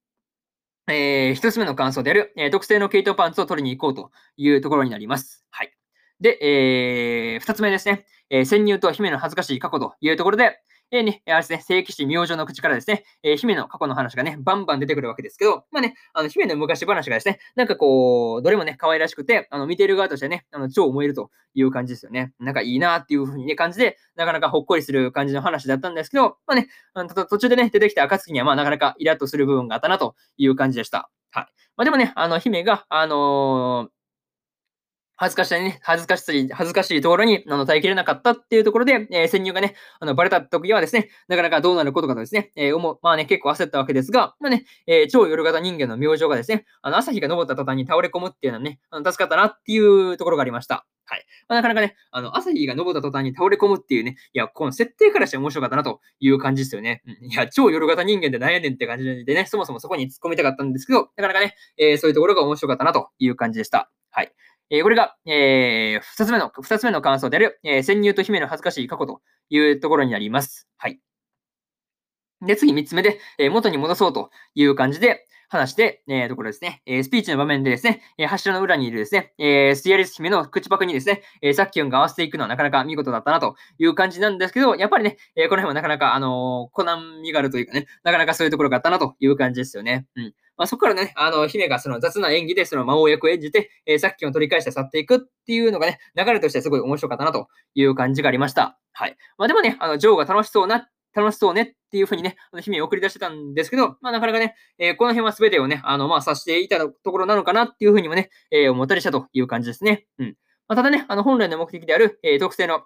えー、一つ目の感想である、えー、特製の毛糸パンツを取りに行こうというところになります。はい。で、えー、二つ目ですね、えー、潜入と姫の恥ずかしい過去というところで、えー、ね、あれですね、聖騎士明星の口からですね、えー、姫の過去の話がね、バンバン出てくるわけですけど、まあね、あの、姫の昔話がですね、なんかこう、どれもね、可愛らしくて、あの、見ている側としてね、あの、超思えるという感じですよね。なんかいいなっていう風にね、感じで、なかなかほっこりする感じの話だったんですけど、まあね、あの途中でね、出てきた暁には、まあなかなかイラッとする部分があったなという感じでした。はい。まあでもね、あの、姫が、あのー恥ずかしいね、恥ずかしい、恥ずかしいところに、あの、耐えきれなかったっていうところで、えー、潜入がね、あの、バレた時はですね、なかなかどうなることかとですね、えー、思う、まあね、結構焦ったわけですが、まあね、えー、超夜型人間の明星がですね、あの、朝日が昇った途端に倒れ込むっていうのはね、あの、助かったなっていうところがありました。はい。まあ、なかなかね、あの、朝日が昇った途端に倒れ込むっていうね、いや、この設定からして面白かったなという感じですよね。うん、いや、超夜型人間で何やねんって感じでね、そもそもそこに突っ込みたかったんですけど、なかなかね、えー、そういうところが面白かったなという感じでした。はい。え、これが、えー、二つ目の、二つ目の感想である、えー、潜入と姫の恥ずかしい過去というところになります。はい。で、次三つ目で、えー、元に戻そうという感じで、話して、えー、ところですね、えー、スピーチの場面でですね、え、柱の裏にいるですね、え、スティアリス姫の口パクにですね、えー、サッキュンが合わせていくのはなかなか見事だったなという感じなんですけど、やっぱりね、え、この辺はなかなか、あのー、コナン身軽というかね、なかなかそういうところがあったなという感じですよね。うん。まあ、そこからね、あの、姫がその雑な演技でその魔王役を演じて、えー、サッキュンを取り返して去っていくっていうのがね、流れとしてすごい面白かったなという感じがありました。はい。まあでもね、あの、ジョーが楽しそうな楽しそうねっていうふうにね、あの姫を送り出してたんですけど、まあなかなかね、えー、この辺は全てをね、あの、まあ指していたところなのかなっていうふうにもね、えー、思ったりしたという感じですね。うん。まあ、ただね、あの、本来の目的である、えー、特性の、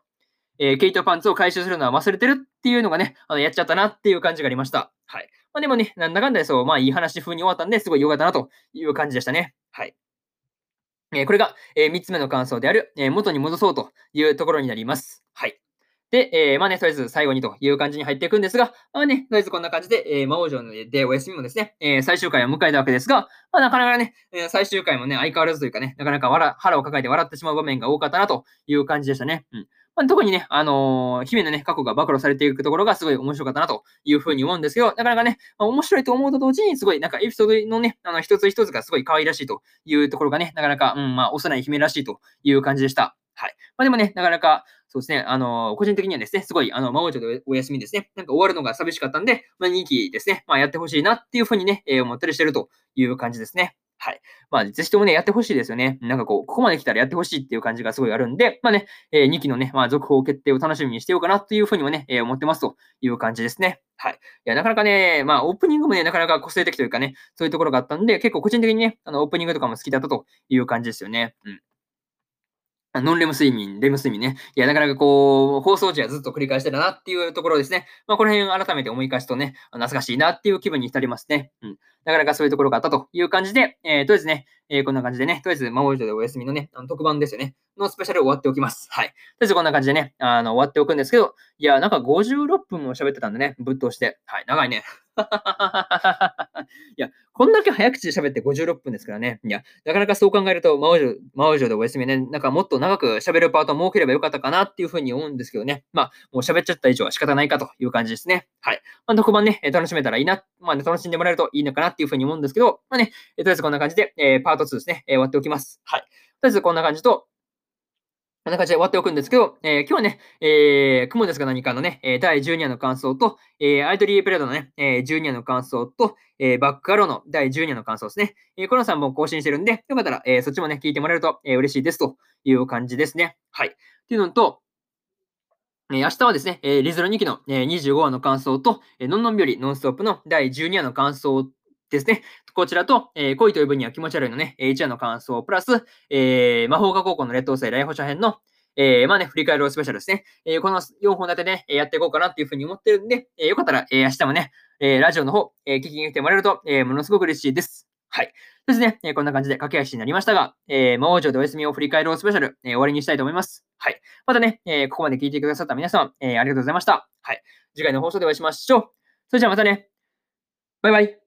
えー、ケイトパンツを回収するのは忘れてるっていうのがね、あの、やっちゃったなっていう感じがありました。はい。まあでもね、なんだかんだでそう、まあいい話風に終わったんで、すごい良かったなという感じでしたね。はい。えー、これが、えー、3つ目の感想である、えー、元に戻そうというところになります。はい。で、えー、まあね、とりあえず最後にという感じに入っていくんですが、まあね、とりあえずこんな感じで、えー、魔王城でお休みもですね、えー、最終回を迎えたわけですが、まあなかなかね、えー、最終回もね、相変わらずというかね、なかなか笑腹を抱えて笑ってしまう場面が多かったなという感じでしたね。うん。まあ、特にね、あのー、姫のね、過去が暴露されていくところがすごい面白かったなというふうに思うんですけど、なかなかね、まあ、面白いと思うと同時に、すごいなんかエピソードのね、あの、一つ一つがすごい可愛らしいというところがね、なかなか、うん、まあ、幼い姫らしいという感じでした。はい。まあでもね、なかなか、そうですね、あの、個人的にはですね、すごい、あの、魔王女でお休みですね、なんか終わるのが寂しかったんで、まあ、2期ですね、まあ、やってほしいなっていうふうにね、えー、思ったりしてるという感じですね。はい。まあ、ぜひともね、やってほしいですよね。なんかこう、ここまで来たらやってほしいっていう感じがすごいあるんで、まあね、えー、2期のね、まあ、続報決定を楽しみにしてようかなというふうにもね、えー、思ってますという感じですね。はい。いや、なかなかね、まあ、オープニングもね、なかなか個性的というかね、そういうところがあったんで、結構個人的にね、あの、オープニングとかも好きだったという感じですよね。うん。ノンレム睡眠、レム睡眠ね。いや、なかなかこう、放送時はずっと繰り返してたなっていうところですね。まあ、この辺改めて思い返すとね、懐かしいなっていう気分に浸りますね。うん。なかなかそういうところがあったという感じで、えー、とですね、えー、こんな感じでね、とりあえず、魔王女でお休みのね、あの特番ですよね、のスペシャル終わっておきます。はい。とりあえずこんな感じでね、あの、終わっておくんですけど、いや、なんか56分も喋ってたんでね、ぶっ通して。はい、長いね。いや、こんだけ早口で喋って56分ですからね。いや、なかなかそう考えると、魔王女、魔王女でお休みね、なんかもっと長く喋るパートを設ければよかったかなっていうふうに思うんですけどね。まあ、もう喋っちゃった以上は仕方ないかという感じですね。はい。まあ、特番ね、楽しめたらいいな、まあ、ね、楽しんでもらえるといいのかなっていうふうに思うんですけど、まあね、とりあえずこんな感じで、えー、パート2ですね、えー、終わっておきます。はい。とりあえずこんな感じと、こんな感じで終わっておくんですけど、えー、今日はね、えー、雲ですが何かのね、え第12話の感想と、えー、アイドリープレードのね、えー、12話の感想と、えー、バックアローの第12話の感想ですね。えー、この3本更新してるんで、よかったら、えー、そっちもね、聞いてもらえると、えー、嬉しいですという感じですね。はい。っていうのと、えー、明日はですね、えー、リズロ2期の、えー、25話の感想と、えー、のんのんびりノンストップの第12話の感想ですね。こちらと、えー、恋という分には気持ち悪いのね、1話の感想プラス、えー、魔法科高校の劣等生来訪者編の、えー、まあね、振り返るスペシャルですね。えー、この4本立てで、ね、やっていこうかなっていうふうに思ってるんで、えー、よかったら、えー、明日もね、えー、ラジオの方、えー、聞きに来てもらえると、えー、ものすごく嬉しいです。はい。ですね、えー、こんな感じで駆け足になりましたが、えー、魔王城でお休みを振り返るスペシャル、えー、終わりにしたいと思います。はい。またね、えー、ここまで聞いてくださった皆様、えー、ありがとうございました。はい。次回の放送でお会いしましょう。それじゃあまたね。バイバイ。